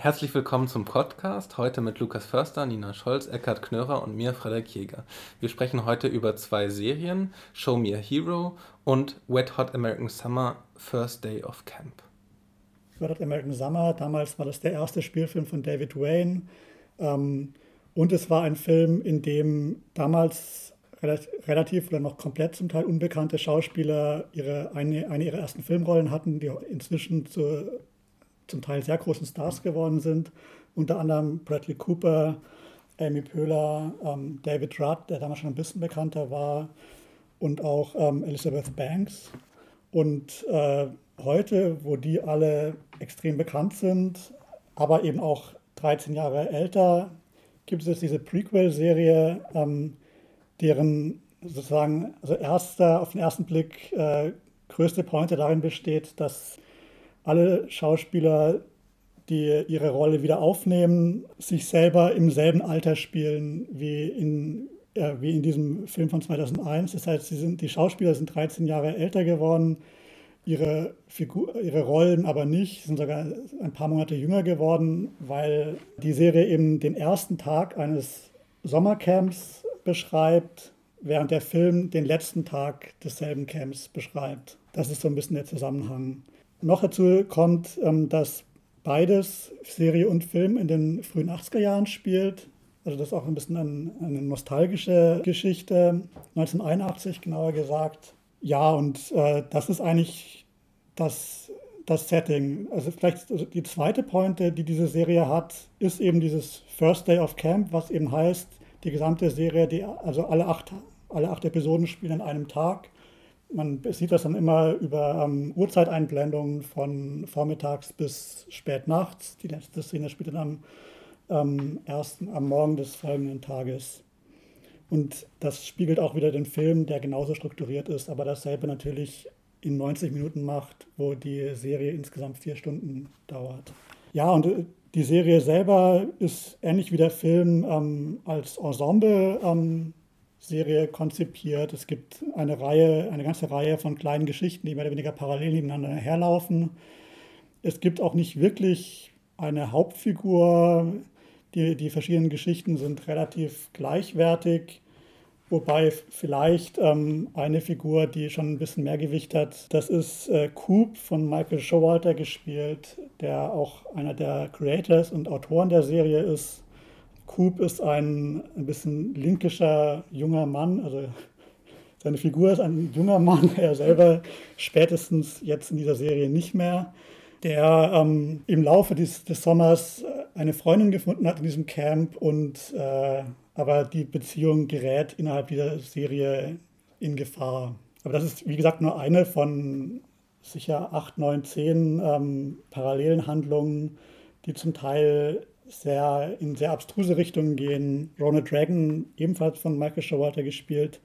Herzlich willkommen zum Podcast, heute mit Lukas Förster, Nina Scholz, Eckhard Knörer und mir, Frederik Jäger. Wir sprechen heute über zwei Serien, Show Me a Hero und Wet Hot American Summer, First Day of Camp. Wet Hot American Summer, damals war das der erste Spielfilm von David Wayne ähm, und es war ein Film, in dem damals relativ oder noch komplett zum Teil unbekannte Schauspieler ihre, eine, eine ihrer ersten Filmrollen hatten, die inzwischen zur zum Teil sehr großen Stars geworden sind. Unter anderem Bradley Cooper, Amy Poehler, ähm, David Rudd, der damals schon ein bisschen bekannter war, und auch ähm, Elizabeth Banks. Und äh, heute, wo die alle extrem bekannt sind, aber eben auch 13 Jahre älter, gibt es diese Prequel-Serie, ähm, deren sozusagen also erster, auf den ersten Blick äh, größte Pointe darin besteht, dass alle Schauspieler, die ihre Rolle wieder aufnehmen, sich selber im selben Alter spielen wie in, äh, wie in diesem Film von 2001. Das heißt, sie sind, die Schauspieler sind 13 Jahre älter geworden, ihre, Figur, ihre Rollen aber nicht, sind sogar ein paar Monate jünger geworden, weil die Serie eben den ersten Tag eines Sommercamps beschreibt, während der Film den letzten Tag desselben Camps beschreibt. Das ist so ein bisschen der Zusammenhang. Noch dazu kommt, ähm, dass beides, Serie und Film, in den frühen 80er Jahren spielt. Also das ist auch ein bisschen eine, eine nostalgische Geschichte. 1981 genauer gesagt. Ja, und äh, das ist eigentlich das, das Setting. Also vielleicht also die zweite Pointe, die diese Serie hat, ist eben dieses First Day of Camp, was eben heißt, die gesamte Serie, die, also alle acht, alle acht Episoden spielen an einem Tag man sieht das dann immer über ähm, Uhrzeiteinblendungen von vormittags bis spät nachts. Die letzte Szene spielt dann am, ähm, ersten, am Morgen des folgenden Tages. Und das spiegelt auch wieder den Film, der genauso strukturiert ist, aber dasselbe natürlich in 90 Minuten macht, wo die Serie insgesamt vier Stunden dauert. Ja, und äh, die Serie selber ist ähnlich wie der Film ähm, als Ensemble ähm, Serie konzipiert. Es gibt eine Reihe, eine ganze Reihe von kleinen Geschichten, die mehr oder weniger parallel nebeneinander herlaufen. Es gibt auch nicht wirklich eine Hauptfigur. Die, die verschiedenen Geschichten sind relativ gleichwertig. Wobei vielleicht ähm, eine Figur, die schon ein bisschen mehr Gewicht hat, das ist äh, Coop von Michael Showalter gespielt, der auch einer der Creators und Autoren der Serie ist. Coop ist ein, ein bisschen linkischer junger Mann, also seine Figur ist ein junger Mann, er selber spätestens jetzt in dieser Serie nicht mehr, der ähm, im Laufe des, des, Sommers eine Freundin gefunden hat in diesem Camp und äh, aber die Beziehung gerät innerhalb dieser Serie in Gefahr. Aber das ist, wie gesagt, nur eine von sicher acht, neun, zehn ähm, parallelen Handlungen, die zum Teil sehr in sehr abstruse Richtungen gehen. Ronald Dragon, ebenfalls von Michael Showalter gespielt,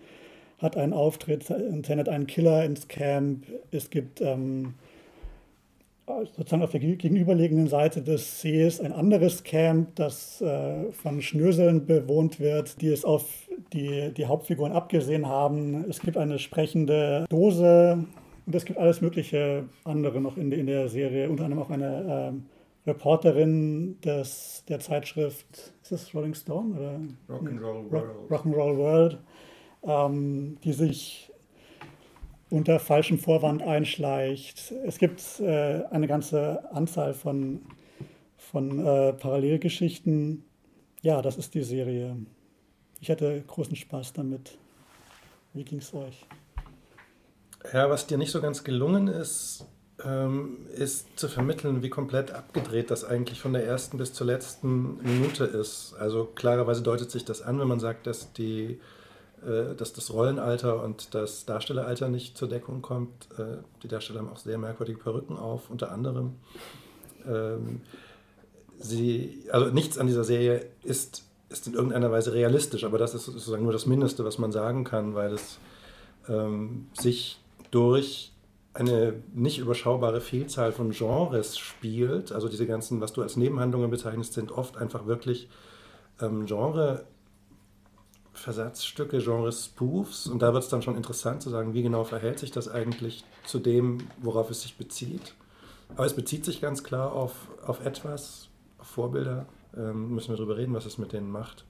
hat einen Auftritt, sendet einen Killer ins Camp. Es gibt ähm, sozusagen auf der gegenüberliegenden Seite des Sees ein anderes Camp, das äh, von Schnöseln bewohnt wird, die es auf die, die Hauptfiguren abgesehen haben. Es gibt eine sprechende Dose und es gibt alles mögliche andere noch in, in der Serie, unter anderem auch eine äh, Reporterin des, der Zeitschrift, ist das Rolling Stone? Oder? Rock'n'Roll World. Rock'n'Roll World, ähm, die sich unter falschem Vorwand einschleicht. Es gibt äh, eine ganze Anzahl von, von äh, Parallelgeschichten. Ja, das ist die Serie. Ich hatte großen Spaß damit. Wie ging es euch? Ja, was dir nicht so ganz gelungen ist, ähm, ist zu vermitteln, wie komplett abgedreht das eigentlich von der ersten bis zur letzten Minute ist. Also klarerweise deutet sich das an, wenn man sagt, dass, die, äh, dass das Rollenalter und das Darstelleralter nicht zur Deckung kommt. Äh, die Darsteller haben auch sehr merkwürdige Perücken auf, unter anderem. Ähm, sie, also nichts an dieser Serie ist, ist in irgendeiner Weise realistisch, aber das ist sozusagen nur das Mindeste, was man sagen kann, weil es ähm, sich durch eine nicht überschaubare Vielzahl von Genres spielt. Also diese ganzen, was du als Nebenhandlungen bezeichnest, sind oft einfach wirklich ähm, Genre. Versatzstücke, Genre-Spoofs und da wird es dann schon interessant zu sagen, wie genau verhält sich das eigentlich zu dem, worauf es sich bezieht. Aber es bezieht sich ganz klar auf, auf etwas, Vorbilder. Ähm, müssen wir darüber reden, was es mit denen macht.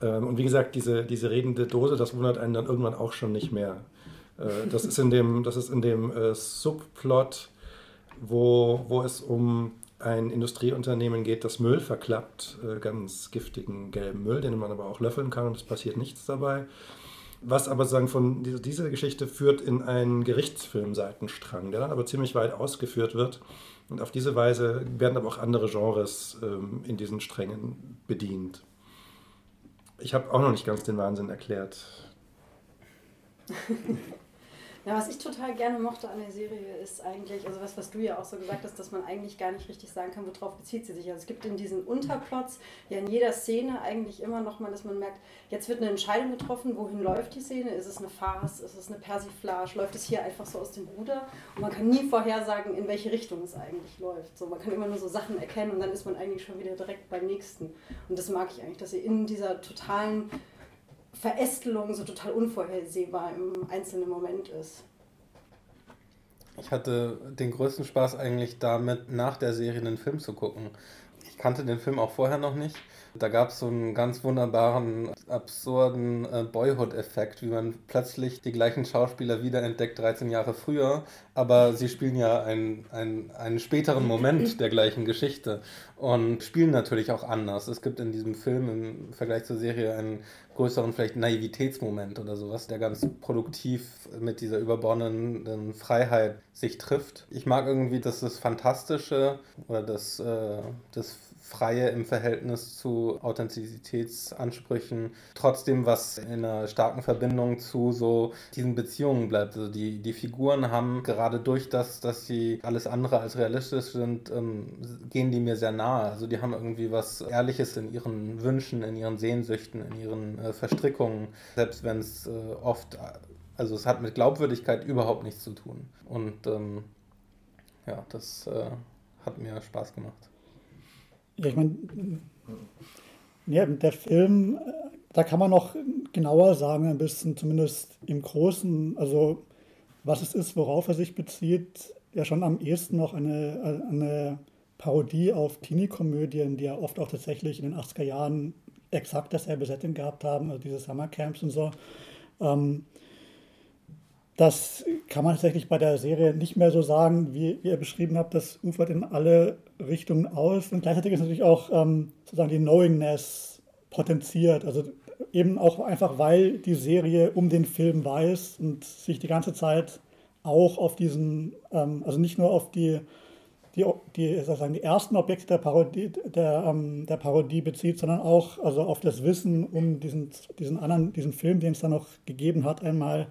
Ähm, und wie gesagt, diese, diese redende Dose, das wundert einen dann irgendwann auch schon nicht mehr. Äh, das ist in dem, das ist in dem äh, Subplot, wo, wo es um ein Industrieunternehmen geht, das Müll verklappt, äh, ganz giftigen gelben Müll, den man aber auch löffeln kann und es passiert nichts dabei. Was aber sagen von dieser Geschichte führt in einen Gerichtsfilm-Seitenstrang, der dann aber ziemlich weit ausgeführt wird. Und auf diese Weise werden aber auch andere Genres ähm, in diesen Strängen bedient. Ich habe auch noch nicht ganz den Wahnsinn erklärt. Ja, was ich total gerne mochte an der Serie ist eigentlich, also was, was du ja auch so gesagt hast, dass man eigentlich gar nicht richtig sagen kann, worauf bezieht sie sich. Also es gibt in diesen Unterplots ja in jeder Szene eigentlich immer noch mal, dass man merkt, jetzt wird eine Entscheidung getroffen, wohin läuft die Szene? Ist es eine Farce? Ist es eine Persiflage? Läuft es hier einfach so aus dem Ruder? Und man kann nie vorhersagen, in welche Richtung es eigentlich läuft. So, man kann immer nur so Sachen erkennen und dann ist man eigentlich schon wieder direkt beim nächsten. Und das mag ich eigentlich, dass sie in dieser totalen Verästelung so total unvorhersehbar im einzelnen Moment ist. Ich hatte den größten Spaß eigentlich damit, nach der Serie einen Film zu gucken. Ich kannte den Film auch vorher noch nicht. Da gab es so einen ganz wunderbaren, absurden äh, Boyhood-Effekt, wie man plötzlich die gleichen Schauspieler wiederentdeckt, 13 Jahre früher, aber sie spielen ja ein, ein, einen späteren Moment der gleichen Geschichte und spielen natürlich auch anders. Es gibt in diesem Film im Vergleich zur Serie einen größeren vielleicht Naivitätsmoment oder sowas, der ganz produktiv mit dieser überbordenden Freiheit sich trifft. Ich mag irgendwie, dass das Fantastische oder das, äh, das Freie im Verhältnis zu Authentizitätsansprüchen trotzdem was in einer starken Verbindung zu so diesen Beziehungen bleibt. Also die, die Figuren haben gerade durch das, dass sie alles andere als realistisch sind, ähm, gehen die mir sehr nahe. Also die haben irgendwie was Ehrliches in ihren Wünschen, in ihren Sehnsüchten, in ihren äh, Verstrickungen, selbst wenn es äh, oft, also es hat mit Glaubwürdigkeit überhaupt nichts zu tun. Und ähm, ja, das äh, hat mir Spaß gemacht. Ja, ich meine, ja, der Film, da kann man noch genauer sagen, ein bisschen, zumindest im Großen, also was es ist, worauf er sich bezieht, ja schon am ehesten noch eine, eine Parodie auf Teenie-Komödien, die ja oft auch tatsächlich in den 80er Jahren exakt dasselbe Setting gehabt haben, also diese Summercamps und so. Ähm, das kann man tatsächlich bei der Serie nicht mehr so sagen, wie, wie ihr beschrieben habt. Das ufert in alle Richtungen aus. Und gleichzeitig ist natürlich auch ähm, sozusagen die Knowingness potenziert. Also eben auch einfach, weil die Serie um den Film weiß und sich die ganze Zeit auch auf diesen, ähm, also nicht nur auf die, die, die, sozusagen die ersten Objekte der Parodie, der, ähm, der Parodie bezieht, sondern auch also auf das Wissen um diesen, diesen anderen, diesen Film, den es da noch gegeben hat, einmal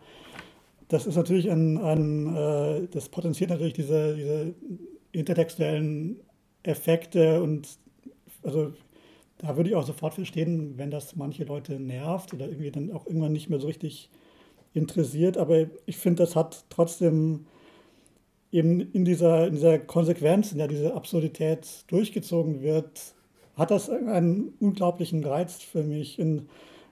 das ist natürlich ein, ein äh, das potenziert natürlich diese, diese intertextuellen Effekte und also da würde ich auch sofort verstehen, wenn das manche Leute nervt oder irgendwie dann auch irgendwann nicht mehr so richtig interessiert. Aber ich finde, das hat trotzdem eben in dieser, in dieser Konsequenz, in der diese Absurdität durchgezogen wird, hat das einen unglaublichen Reiz für mich. Und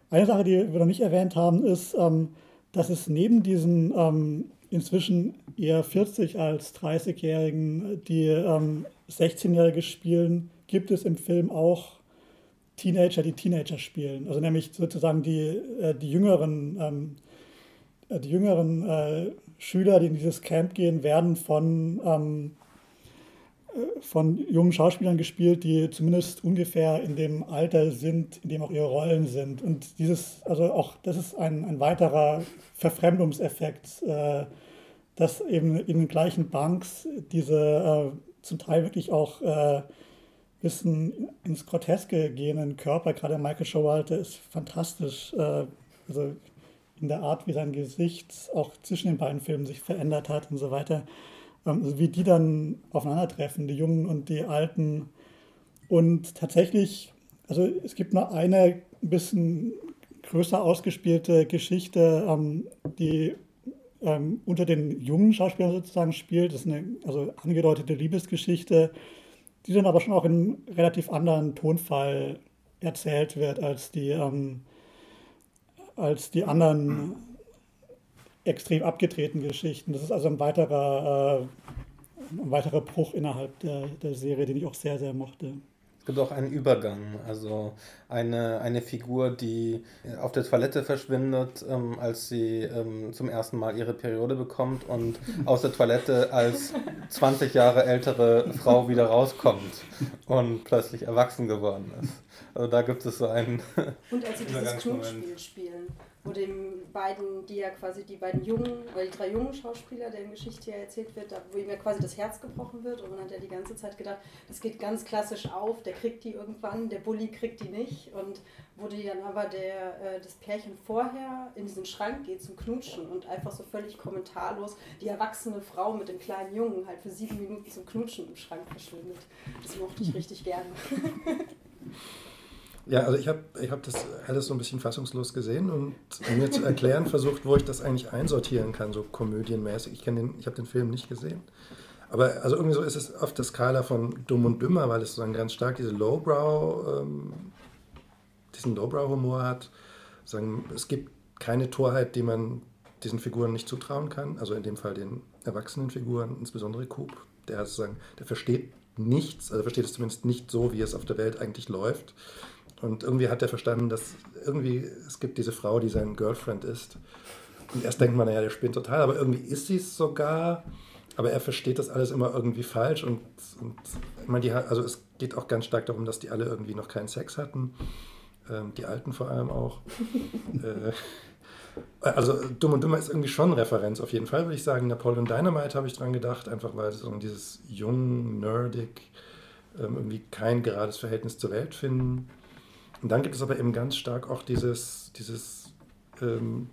eine Sache, die wir noch nicht erwähnt haben, ist, ähm, dass es neben diesen ähm, inzwischen eher 40 als 30-Jährigen, die ähm, 16-Jährige spielen, gibt es im Film auch Teenager, die Teenager spielen. Also nämlich sozusagen die, äh, die jüngeren, ähm, äh, die jüngeren äh, Schüler, die in dieses Camp gehen, werden von ähm, von jungen Schauspielern gespielt, die zumindest ungefähr in dem Alter sind, in dem auch ihre Rollen sind. Und dieses, also auch das ist ein, ein weiterer Verfremdungseffekt, äh, dass eben in den gleichen Banks diese äh, zum Teil wirklich auch äh, bisschen ins Groteske gehenden Körper, gerade Michael Showalter ist fantastisch. Äh, also in der Art, wie sein Gesicht auch zwischen den beiden Filmen sich verändert hat und so weiter. Ähm, also wie die dann aufeinandertreffen, die Jungen und die Alten. Und tatsächlich, also es gibt nur eine ein bisschen größer ausgespielte Geschichte, ähm, die ähm, unter den jungen Schauspielern sozusagen spielt. Das ist eine also angedeutete Liebesgeschichte, die dann aber schon auch in relativ anderen Tonfall erzählt wird als die, ähm, als die anderen extrem abgetretenen Geschichten. Das ist also ein weiterer, äh, ein weiterer Bruch innerhalb der, der Serie, den ich auch sehr, sehr mochte. Es gibt auch einen Übergang, also eine, eine Figur, die auf der Toilette verschwindet, ähm, als sie ähm, zum ersten Mal ihre Periode bekommt und aus der Toilette als 20 Jahre ältere Frau wieder rauskommt und plötzlich erwachsen geworden ist. Also da gibt es so einen. Und als sie dieses Knutspiel spielen wo den beiden, die ja quasi die beiden jungen, oder die drei jungen Schauspieler, deren Geschichte ja erzählt wird, wo ihm ja quasi das Herz gebrochen wird und man hat ja die ganze Zeit gedacht, das geht ganz klassisch auf, der kriegt die irgendwann, der Bully kriegt die nicht und wo die dann aber der, äh, das Pärchen vorher in diesen Schrank geht zum Knutschen und einfach so völlig kommentarlos die erwachsene Frau mit dem kleinen Jungen halt für sieben Minuten zum Knutschen im Schrank verschwindet. Das mochte ich richtig gerne. Ja, also ich habe ich hab das alles so ein bisschen fassungslos gesehen und mir zu erklären versucht, wo ich das eigentlich einsortieren kann, so komödienmäßig. Ich, ich habe den Film nicht gesehen. Aber also irgendwie so ist es auf der Skala von Dumm und Dümmer, weil es sozusagen ganz stark diese Lowbrow, ähm, diesen Lowbrow-Humor hat. Sagen, es gibt keine Torheit, die man diesen Figuren nicht zutrauen kann. Also in dem Fall den erwachsenen Figuren, insbesondere Coop. Der sozusagen, der versteht nichts, also versteht es zumindest nicht so, wie es auf der Welt eigentlich läuft. Und irgendwie hat er verstanden, dass irgendwie es gibt diese Frau, die sein Girlfriend ist. Und erst denkt man, naja, der spinnt total, aber irgendwie ist sie es sogar. Aber er versteht das alles immer irgendwie falsch. Und, und ich meine, die, also es geht auch ganz stark darum, dass die alle irgendwie noch keinen Sex hatten. Ähm, die Alten vor allem auch. äh, also Dumm und Dümmer ist irgendwie schon Referenz auf jeden Fall, würde ich sagen. Napoleon Dynamite habe ich dran gedacht, einfach weil so dieses jung, nerdig, ähm, irgendwie kein gerades Verhältnis zur Welt finden. Und dann gibt es aber eben ganz stark auch dieses, dieses, ähm,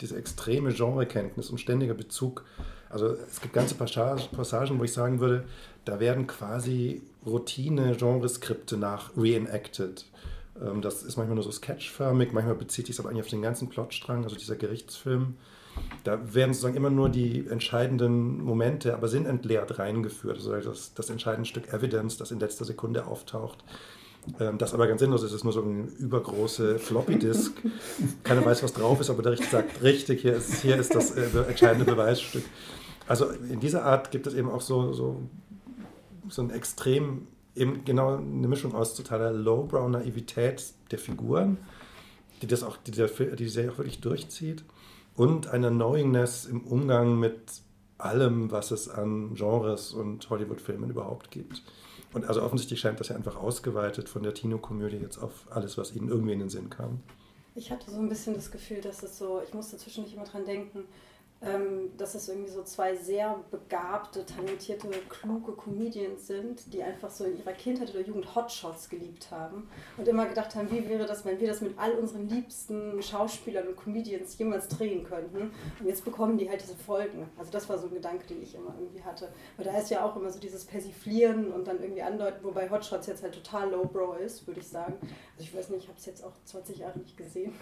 diese extreme Genrekenntnis und ständiger Bezug. Also es gibt ganze Passagen, wo ich sagen würde, da werden quasi Routine-Genreskripte nach reenacted. Ähm, das ist manchmal nur so sketchförmig, manchmal bezieht sich es aber eigentlich auf den ganzen Plotstrang, also dieser Gerichtsfilm. Da werden sozusagen immer nur die entscheidenden Momente, aber sinnentleert reingeführt. Also das, das entscheidende Stück Evidence, das in letzter Sekunde auftaucht. Ähm, das aber ganz sinnlos ist, ist nur so eine übergroße Floppy-Disk. Keiner weiß, was drauf ist, aber der Richter sagt, richtig, hier ist, hier ist das äh, entscheidende Beweisstück. Also in dieser Art gibt es eben auch so, so, so ein extrem, eben genau eine Mischung aus totaler Lowbrow-Naivität der Figuren, die das auch, die, der, die die Serie auch wirklich durchzieht, und einer Knowingness im Umgang mit allem, was es an Genres und Hollywood-Filmen überhaupt gibt. Und also offensichtlich scheint das ja einfach ausgeweitet von der Tino-Komödie jetzt auf alles, was ihnen irgendwie in den Sinn kam. Ich hatte so ein bisschen das Gefühl, dass es so, ich musste zwischendurch immer dran denken, ähm, dass es irgendwie so zwei sehr begabte, talentierte, kluge Comedians sind, die einfach so in ihrer Kindheit oder Jugend Hotshots geliebt haben und immer gedacht haben, wie wäre das, wenn wir das mit all unseren liebsten Schauspielern und Comedians jemals drehen könnten. Und jetzt bekommen die halt diese Folgen. Also das war so ein Gedanke, den ich immer irgendwie hatte. Weil da ist ja auch immer so dieses Persiflieren und dann irgendwie andeuten, wobei Hotshots jetzt halt total lowbrow ist, würde ich sagen. Also ich weiß nicht, ich habe es jetzt auch 20 Jahre nicht gesehen.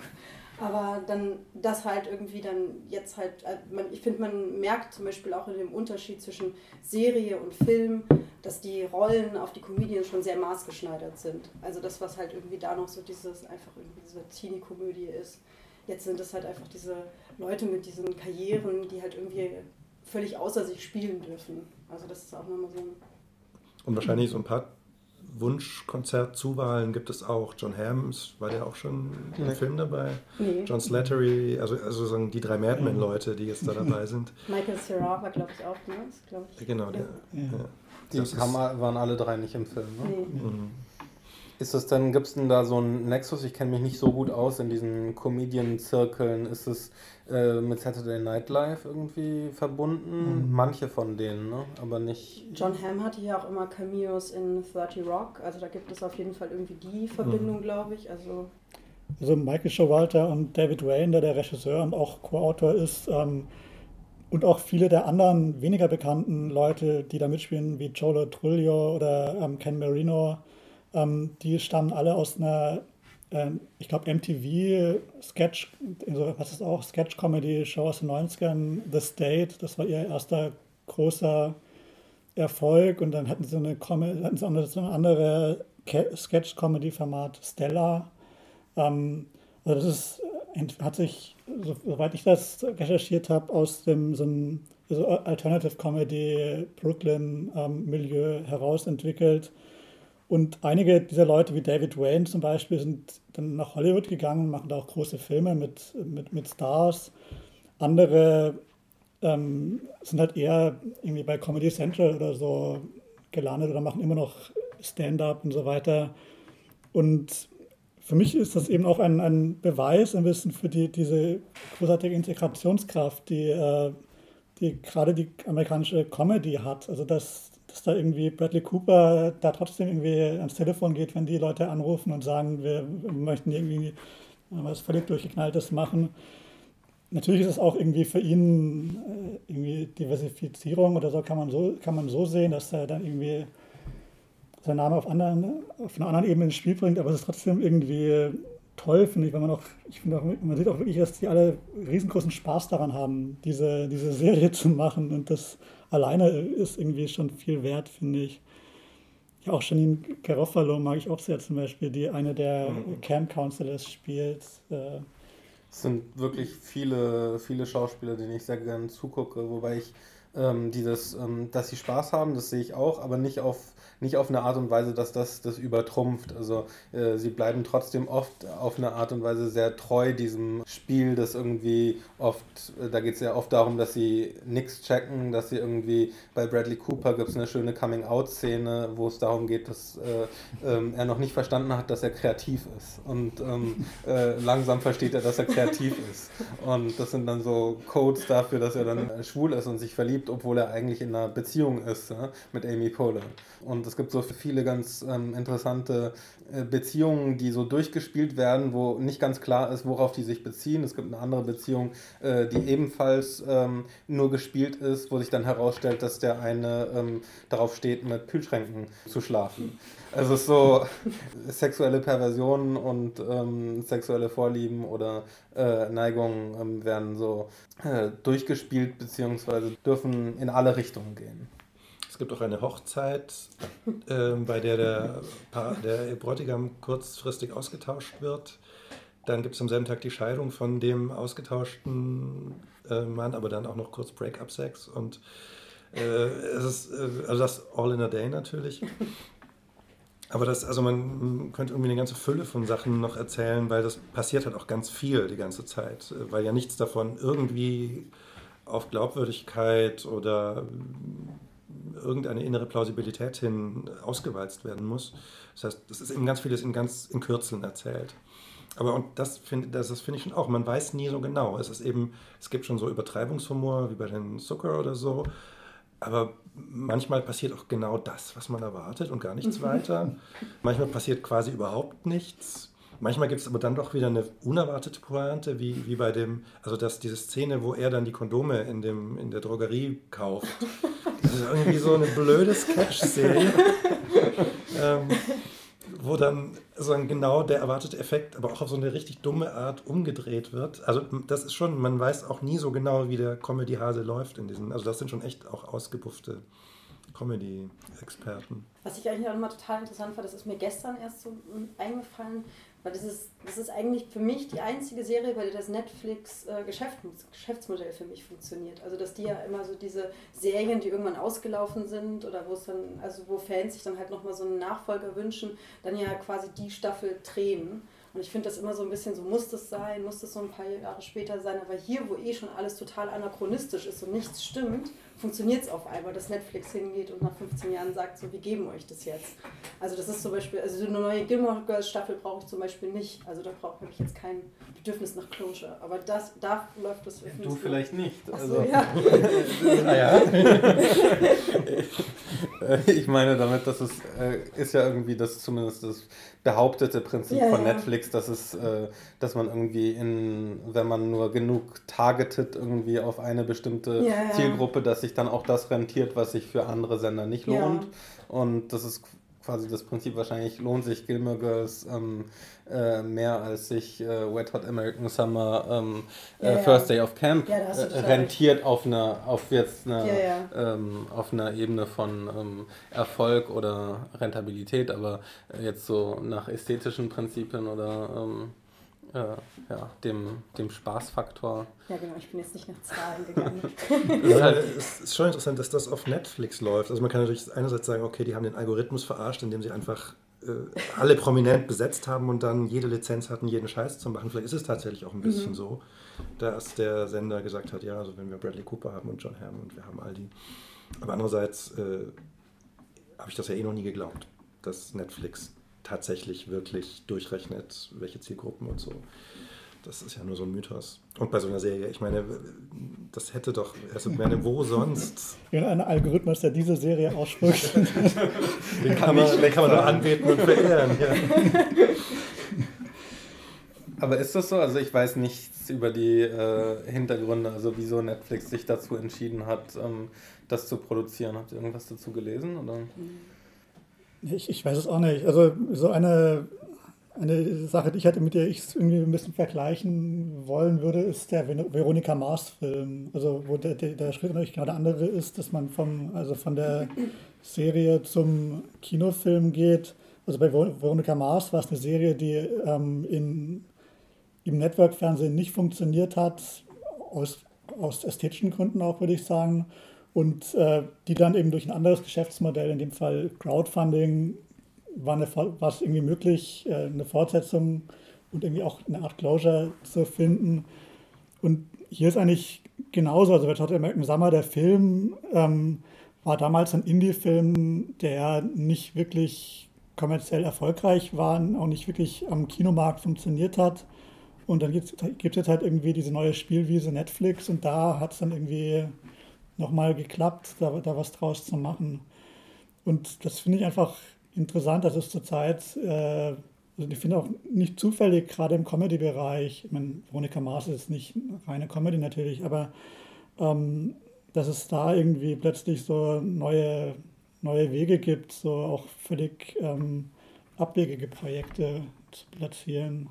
Aber dann das halt irgendwie dann jetzt halt, äh, man, ich finde, man merkt zum Beispiel auch in dem Unterschied zwischen Serie und Film, dass die Rollen auf die Comedians schon sehr maßgeschneidert sind. Also das, was halt irgendwie da noch so dieses, einfach irgendwie diese Teenie-Komödie ist. Jetzt sind es halt einfach diese Leute mit diesen Karrieren, die halt irgendwie völlig außer sich spielen dürfen. Also das ist auch nochmal so ein... Und wahrscheinlich so ein paar Wunschkonzertzuwahlen gibt es auch. John Hamm, war der auch schon im nee. Film dabei? Nee. John Slattery, also, also sagen die drei Madman-Leute, die jetzt da dabei sind. Michael Serra war, glaube ich, auch, ne? Ich. Genau, der. Ja. Ja. Die Kammer waren alle drei nicht im Film, ne? Nee. Mhm. Ist es denn, gibt es denn da so einen Nexus? Ich kenne mich nicht so gut aus in diesen Comedian-Zirkeln. Ist es äh, mit Saturday Night Live irgendwie verbunden? Mhm. Manche von denen, ne? aber nicht. John Hamm hatte ja auch immer Cameos in 30 Rock. Also da gibt es auf jeden Fall irgendwie die Verbindung, mhm. glaube ich. Also also Michael Showalter und David Wayne, der der Regisseur und auch Co-Autor ist, ähm, und auch viele der anderen weniger bekannten Leute, die da mitspielen, wie Jolo Truglio oder ähm, Ken Marino, ähm, die stammen alle aus einer, äh, ich glaube, MTV Sketch, also was ist auch, Sketch-Comedy-Show aus den 90ern, The State, das war ihr erster großer Erfolg und dann hatten sie eine, hatten sie eine, so eine andere Sketch-Comedy-Format, Stella. Ähm, also das ist, hat sich, soweit ich das recherchiert habe, aus dem so einem also Alternative Comedy Brooklyn ähm, Milieu herausentwickelt Und einige dieser Leute, wie David Wayne zum Beispiel, sind dann nach Hollywood gegangen, machen da auch große Filme mit, mit, mit Stars. Andere ähm, sind halt eher irgendwie bei Comedy Central oder so gelandet oder machen immer noch Stand-up und so weiter. Und für mich ist das eben auch ein, ein Beweis ein bisschen für die, diese großartige Integrationskraft, die, äh, die gerade die amerikanische Comedy hat. Also dass, dass da irgendwie Bradley Cooper da trotzdem irgendwie ans Telefon geht, wenn die Leute anrufen und sagen, wir möchten irgendwie was völlig durchgeknalltes machen. Natürlich ist es auch irgendwie für ihn äh, irgendwie Diversifizierung oder so kann man so kann man so sehen, dass er dann irgendwie seinen Namen auf, anderen, auf einer anderen Ebene ins Spiel bringt, aber es ist trotzdem irgendwie toll, finde ich, wenn man auch, ich finde auch, man sieht auch wirklich, dass die alle riesengroßen Spaß daran haben, diese, diese Serie zu machen und das alleine ist irgendwie schon viel wert, finde ich. Ja, auch Janine Garofalo mag ich auch sehr zum Beispiel, die eine der mhm. Camp Counselors spielt. Äh, es sind wirklich viele, viele Schauspieler, denen ich sehr gerne zugucke, wobei ich ähm, dieses, ähm, dass sie Spaß haben, das sehe ich auch, aber nicht auf nicht auf eine Art und Weise, dass das das übertrumpft. Also äh, sie bleiben trotzdem oft auf eine Art und Weise sehr treu diesem Spiel, das irgendwie oft, äh, da geht es ja oft darum, dass sie nichts checken, dass sie irgendwie, bei Bradley Cooper gibt es eine schöne Coming-out-Szene, wo es darum geht, dass äh, ähm, er noch nicht verstanden hat, dass er kreativ ist. Und ähm, äh, langsam versteht er, dass er kreativ ist. Und das sind dann so Codes dafür, dass er dann schwul ist und sich verliebt, obwohl er eigentlich in einer Beziehung ist ja, mit Amy Poehler. Und es gibt so viele ganz ähm, interessante äh, Beziehungen, die so durchgespielt werden, wo nicht ganz klar ist, worauf die sich beziehen. Es gibt eine andere Beziehung, äh, die ebenfalls ähm, nur gespielt ist, wo sich dann herausstellt, dass der eine ähm, darauf steht, mit Kühlschränken zu schlafen. Also es ist so sexuelle Perversionen und ähm, sexuelle Vorlieben oder äh, Neigungen ähm, werden so äh, durchgespielt beziehungsweise dürfen in alle Richtungen gehen. Es gibt auch eine Hochzeit, äh, bei der der, der Bräutigam kurzfristig ausgetauscht wird. Dann gibt es am selben Tag die Scheidung von dem ausgetauschten äh, Mann, aber dann auch noch kurz Break-up-Sex. Und äh, es ist, äh, also das all in a day natürlich. Aber das, also man könnte irgendwie eine ganze Fülle von Sachen noch erzählen, weil das passiert halt auch ganz viel die ganze Zeit, weil ja nichts davon irgendwie auf Glaubwürdigkeit oder irgendeine innere Plausibilität hin ausgewalzt werden muss. Das heißt, das ist eben ganz vieles in ganz in Kürzeln erzählt. Aber und das finde das, das find ich schon auch, man weiß nie so genau. Es ist eben, es gibt schon so Übertreibungshumor wie bei den Zucker oder so, aber manchmal passiert auch genau das, was man erwartet und gar nichts weiter. Manchmal passiert quasi überhaupt nichts. Manchmal gibt es aber dann doch wieder eine unerwartete Pointe, wie, wie bei dem, also das, diese Szene, wo er dann die Kondome in, dem, in der Drogerie kauft. Das ist irgendwie so eine blöde Sketch-Serie, ähm, wo dann so ein genau der erwartete Effekt, aber auch auf so eine richtig dumme Art umgedreht wird. Also das ist schon, man weiß auch nie so genau, wie der Comedy-Hase läuft in diesen, also das sind schon echt auch ausgebuffte Comedy-Experten. Was ich eigentlich auch immer total interessant fand, das ist mir gestern erst so eingefallen, weil das ist, das ist eigentlich für mich die einzige Serie, bei der das Netflix-Geschäftsmodell äh, für mich funktioniert. Also dass die ja immer so diese Serien, die irgendwann ausgelaufen sind oder wo es dann, also wo Fans sich dann halt nochmal so einen Nachfolger wünschen, dann ja quasi die Staffel drehen. Und ich finde das immer so ein bisschen so, muss das sein, muss das so ein paar Jahre später sein, aber hier, wo eh schon alles total anachronistisch ist und nichts stimmt, funktioniert es auf einmal, dass Netflix hingeht und nach 15 Jahren sagt, so, wir geben euch das jetzt. Also das ist zum Beispiel, also eine neue Gilmore Girls Staffel brauche ich zum Beispiel nicht. Also da brauche ich jetzt kein Bedürfnis nach Closure. Aber das, da läuft das. Du vielleicht nicht. Ach so, also, ja. naja. ich meine damit, dass es äh, ist ja irgendwie das zumindest das behauptete Prinzip ja, von ja. Netflix, dass es, äh, dass man irgendwie in, wenn man nur genug targetet irgendwie auf eine bestimmte ja, Zielgruppe, dass sich dann auch das rentiert, was sich für andere Sender nicht lohnt. Und das ist quasi das Prinzip wahrscheinlich lohnt sich Gilmore Girls ähm, äh, mehr als sich äh, Wet Hot American Summer ähm, ja, äh, First Day of Camp ja, äh, rentiert auf einer auf jetzt einer ja, ähm, auf einer Ebene von ähm, Erfolg oder Rentabilität, aber jetzt so nach ästhetischen Prinzipien oder ähm, äh, ja, dem, dem Spaßfaktor. Ja, genau, ich bin jetzt nicht nach Zahlen gegangen. ja, es ist schon interessant, dass das auf Netflix läuft. Also man kann natürlich einerseits sagen, okay, die haben den Algorithmus verarscht, indem sie einfach äh, alle prominent besetzt haben und dann jede Lizenz hatten, jeden Scheiß zu machen. Vielleicht ist es tatsächlich auch ein bisschen mhm. so, dass der Sender gesagt hat, ja, also wenn wir Bradley Cooper haben und John Hamm und wir haben all die. Aber andererseits äh, habe ich das ja eh noch nie geglaubt, dass Netflix tatsächlich wirklich durchrechnet, welche Zielgruppen und so. Das ist ja nur so ein Mythos. Und bei so einer Serie, ich meine, das hätte doch, also meine, wo sonst? Ja, ein Algorithmus, der diese Serie ausspricht. den kann man, den kann man nur anbeten und verehren. Ja. Aber ist das so? Also ich weiß nichts über die äh, Hintergründe, also wieso Netflix sich dazu entschieden hat, ähm, das zu produzieren. Habt ihr irgendwas dazu gelesen? Oder? Ich, ich weiß es auch nicht. Also so eine, eine Sache, die ich hatte, mit der ich es irgendwie ein bisschen vergleichen wollen würde, ist der Veronika Mars-Film. Also wo der, der, der Schritt natürlich genau der andere ist, dass man vom, also von der Serie zum Kinofilm geht. Also bei Veronika Mars war es eine Serie, die ähm, in im Network-Fernsehen nicht funktioniert hat, aus, aus ästhetischen Gründen auch, würde ich sagen. Und äh, die dann eben durch ein anderes Geschäftsmodell, in dem Fall Crowdfunding, war, eine, war es irgendwie möglich, äh, eine Fortsetzung und irgendwie auch eine Art Closure zu finden. Und hier ist eigentlich genauso. Also Red Hot American Summer, der Film, ähm, war damals ein Indie-Film, der nicht wirklich kommerziell erfolgreich war, auch nicht wirklich am Kinomarkt funktioniert hat. Und dann gibt es jetzt halt irgendwie diese neue Spielwiese Netflix und da hat es dann irgendwie nochmal geklappt, da, da was draus zu machen. Und das finde ich einfach interessant, dass es zurzeit, äh, also ich finde auch nicht zufällig, gerade im Comedy-Bereich, ich meine, Veronika Maas ist nicht reine Comedy natürlich, aber ähm, dass es da irgendwie plötzlich so neue, neue Wege gibt, so auch völlig ähm, abwegige Projekte zu platzieren.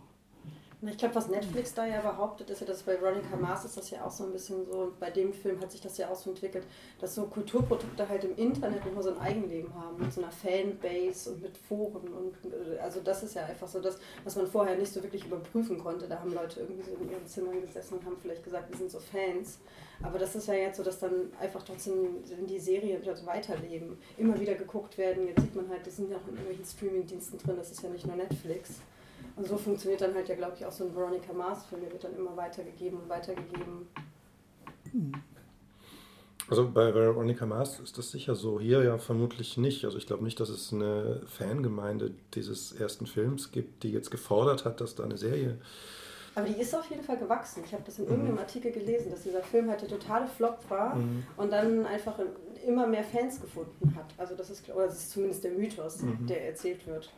Ich glaube, was Netflix da ja behauptet, ist ja, dass bei Veronica Mars ist das ja auch so ein bisschen so, bei dem Film hat sich das ja auch so entwickelt, dass so Kulturprodukte halt im Internet nochmal so ein Eigenleben haben, mit so einer Fanbase und mit Foren und also das ist ja einfach so das, was man vorher nicht so wirklich überprüfen konnte. Da haben Leute irgendwie so in ihren Zimmern gesessen und haben vielleicht gesagt, wir sind so Fans. Aber das ist ja jetzt so, dass dann einfach trotzdem die Serie wieder weiterleben, immer wieder geguckt werden. Jetzt sieht man halt, die sind ja auch in irgendwelchen Streamingdiensten drin, das ist ja nicht nur Netflix. Und so funktioniert dann halt ja, glaube ich, auch so ein Veronica Mars-Film, der wird dann immer weitergegeben und weitergegeben. Also bei Veronica Mars ist das sicher so. Hier ja vermutlich nicht. Also ich glaube nicht, dass es eine Fangemeinde dieses ersten Films gibt, die jetzt gefordert hat, dass da eine Serie. Aber die ist auf jeden Fall gewachsen. Ich habe das in irgendeinem mhm. Artikel gelesen, dass dieser Film halt der totale Flop war mhm. und dann einfach immer mehr Fans gefunden hat. Also das ist, oder das ist zumindest der Mythos, mhm. der erzählt wird.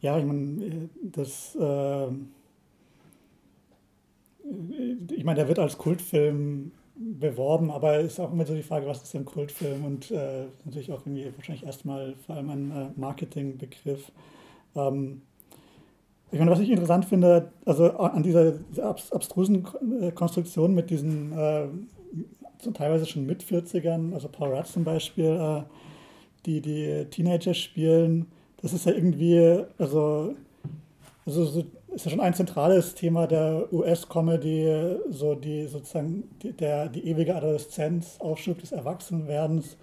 Ja, ich meine, das. Äh, ich meine, der wird als Kultfilm beworben, aber es ist auch immer so die Frage, was ist ein Kultfilm und äh, natürlich auch irgendwie wahrscheinlich erstmal vor allem ein äh, Marketingbegriff. Ähm, ich meine, was ich interessant finde, also an dieser, dieser abstrusen äh, Konstruktion mit diesen äh, teilweise schon mit 40ern, also Paul Rudd zum Beispiel, äh, die die Teenager spielen, das ist ja irgendwie, also, also so, ist ja schon ein zentrales Thema der US-Comedy, so die sozusagen die, der, die ewige Adoleszenz, Aufschub des Erwachsenwerdens.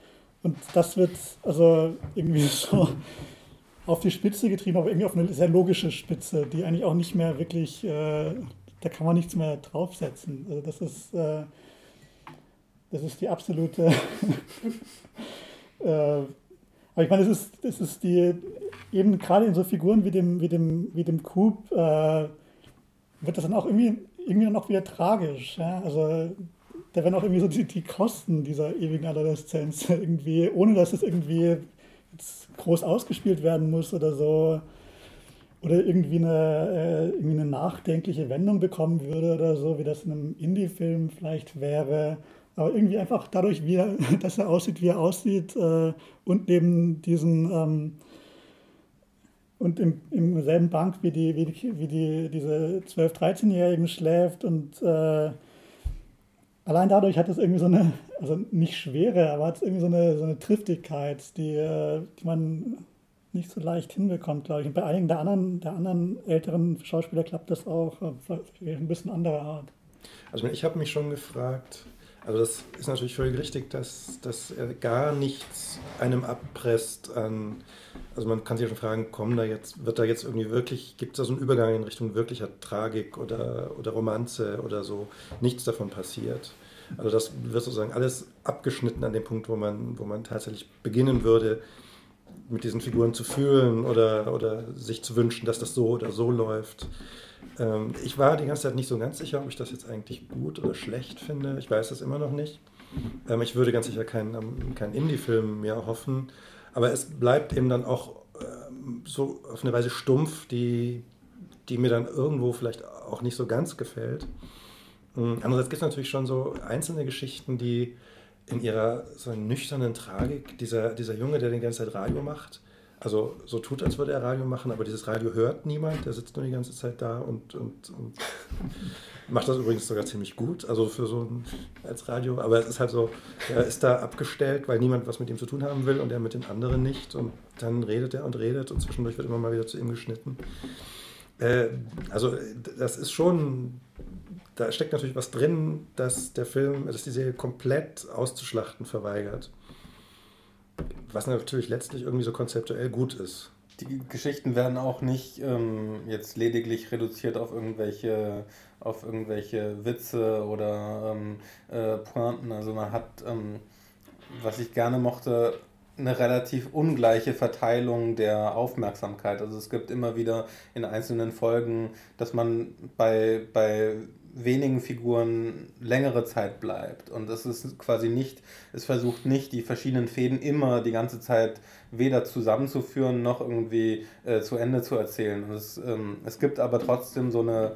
Und das wird also irgendwie so auf die Spitze getrieben, aber irgendwie auf eine sehr logische Spitze, die eigentlich auch nicht mehr wirklich, äh, da kann man nichts mehr draufsetzen. Also das ist, äh, das ist die absolute äh, aber ich meine, es ist, es ist die, eben gerade in so Figuren wie dem, wie dem, wie dem Coop, äh, wird das dann auch irgendwie, irgendwie dann wieder tragisch. Ja? Also da werden auch irgendwie so die, die Kosten dieser ewigen Adoleszenz irgendwie, ohne dass es irgendwie groß ausgespielt werden muss oder so, oder irgendwie eine, äh, irgendwie eine nachdenkliche Wendung bekommen würde oder so, wie das in einem Indie-Film vielleicht wäre. Aber irgendwie einfach dadurch, wie er, dass er aussieht, wie er aussieht äh, und neben diesen ähm, und im, im selben Bank wie die, wie die, wie die diese 12-, 13-Jährigen schläft und äh, allein dadurch hat es irgendwie so eine, also nicht schwere, aber hat es irgendwie so eine, so eine Triftigkeit, die, äh, die man nicht so leicht hinbekommt, glaube ich. Und bei einigen der anderen, der anderen älteren Schauspieler klappt das auch ein bisschen anderer Art. Also ich habe mich schon gefragt, also das ist natürlich völlig richtig, dass, dass er gar nichts einem abpresst an, also man kann sich schon fragen, kommen da jetzt, wird da jetzt irgendwie wirklich, gibt es da so einen Übergang in Richtung wirklicher Tragik oder, oder Romanze oder so? Nichts davon passiert. Also das wird sozusagen alles abgeschnitten an dem Punkt, wo man, wo man tatsächlich beginnen würde, mit diesen Figuren zu fühlen oder, oder sich zu wünschen, dass das so oder so läuft. Ähm, ich war die ganze Zeit nicht so ganz sicher, ob ich das jetzt eigentlich gut oder schlecht finde. Ich weiß das immer noch nicht. Ähm, ich würde ganz sicher keinen, ähm, keinen Indie-Film mehr hoffen. Aber es bleibt eben dann auch ähm, so auf eine Weise stumpf, die, die mir dann irgendwo vielleicht auch nicht so ganz gefällt. Ähm, andererseits gibt es natürlich schon so einzelne Geschichten, die in ihrer so nüchternen Tragik, dieser, dieser Junge, der die ganze Zeit Radio macht, also so tut, als würde er Radio machen, aber dieses Radio hört niemand, der sitzt nur die ganze Zeit da und, und, und macht das übrigens sogar ziemlich gut, also für so ein als Radio, aber es ist halt so, er ist da abgestellt, weil niemand was mit ihm zu tun haben will und er mit den anderen nicht und dann redet er und redet und zwischendurch wird immer mal wieder zu ihm geschnitten. Äh, also das ist schon, da steckt natürlich was drin, dass der Film, dass die Serie komplett auszuschlachten verweigert. Was natürlich letztlich irgendwie so konzeptuell gut ist. Die Geschichten werden auch nicht ähm, jetzt lediglich reduziert auf irgendwelche, auf irgendwelche Witze oder ähm, äh, Pointen. Also man hat, ähm, was ich gerne mochte, eine relativ ungleiche Verteilung der Aufmerksamkeit. Also es gibt immer wieder in einzelnen Folgen, dass man bei, bei wenigen Figuren längere Zeit bleibt. Und es ist quasi nicht, es versucht nicht, die verschiedenen Fäden immer die ganze Zeit weder zusammenzuführen noch irgendwie äh, zu Ende zu erzählen. Und es, ähm, es gibt aber trotzdem so eine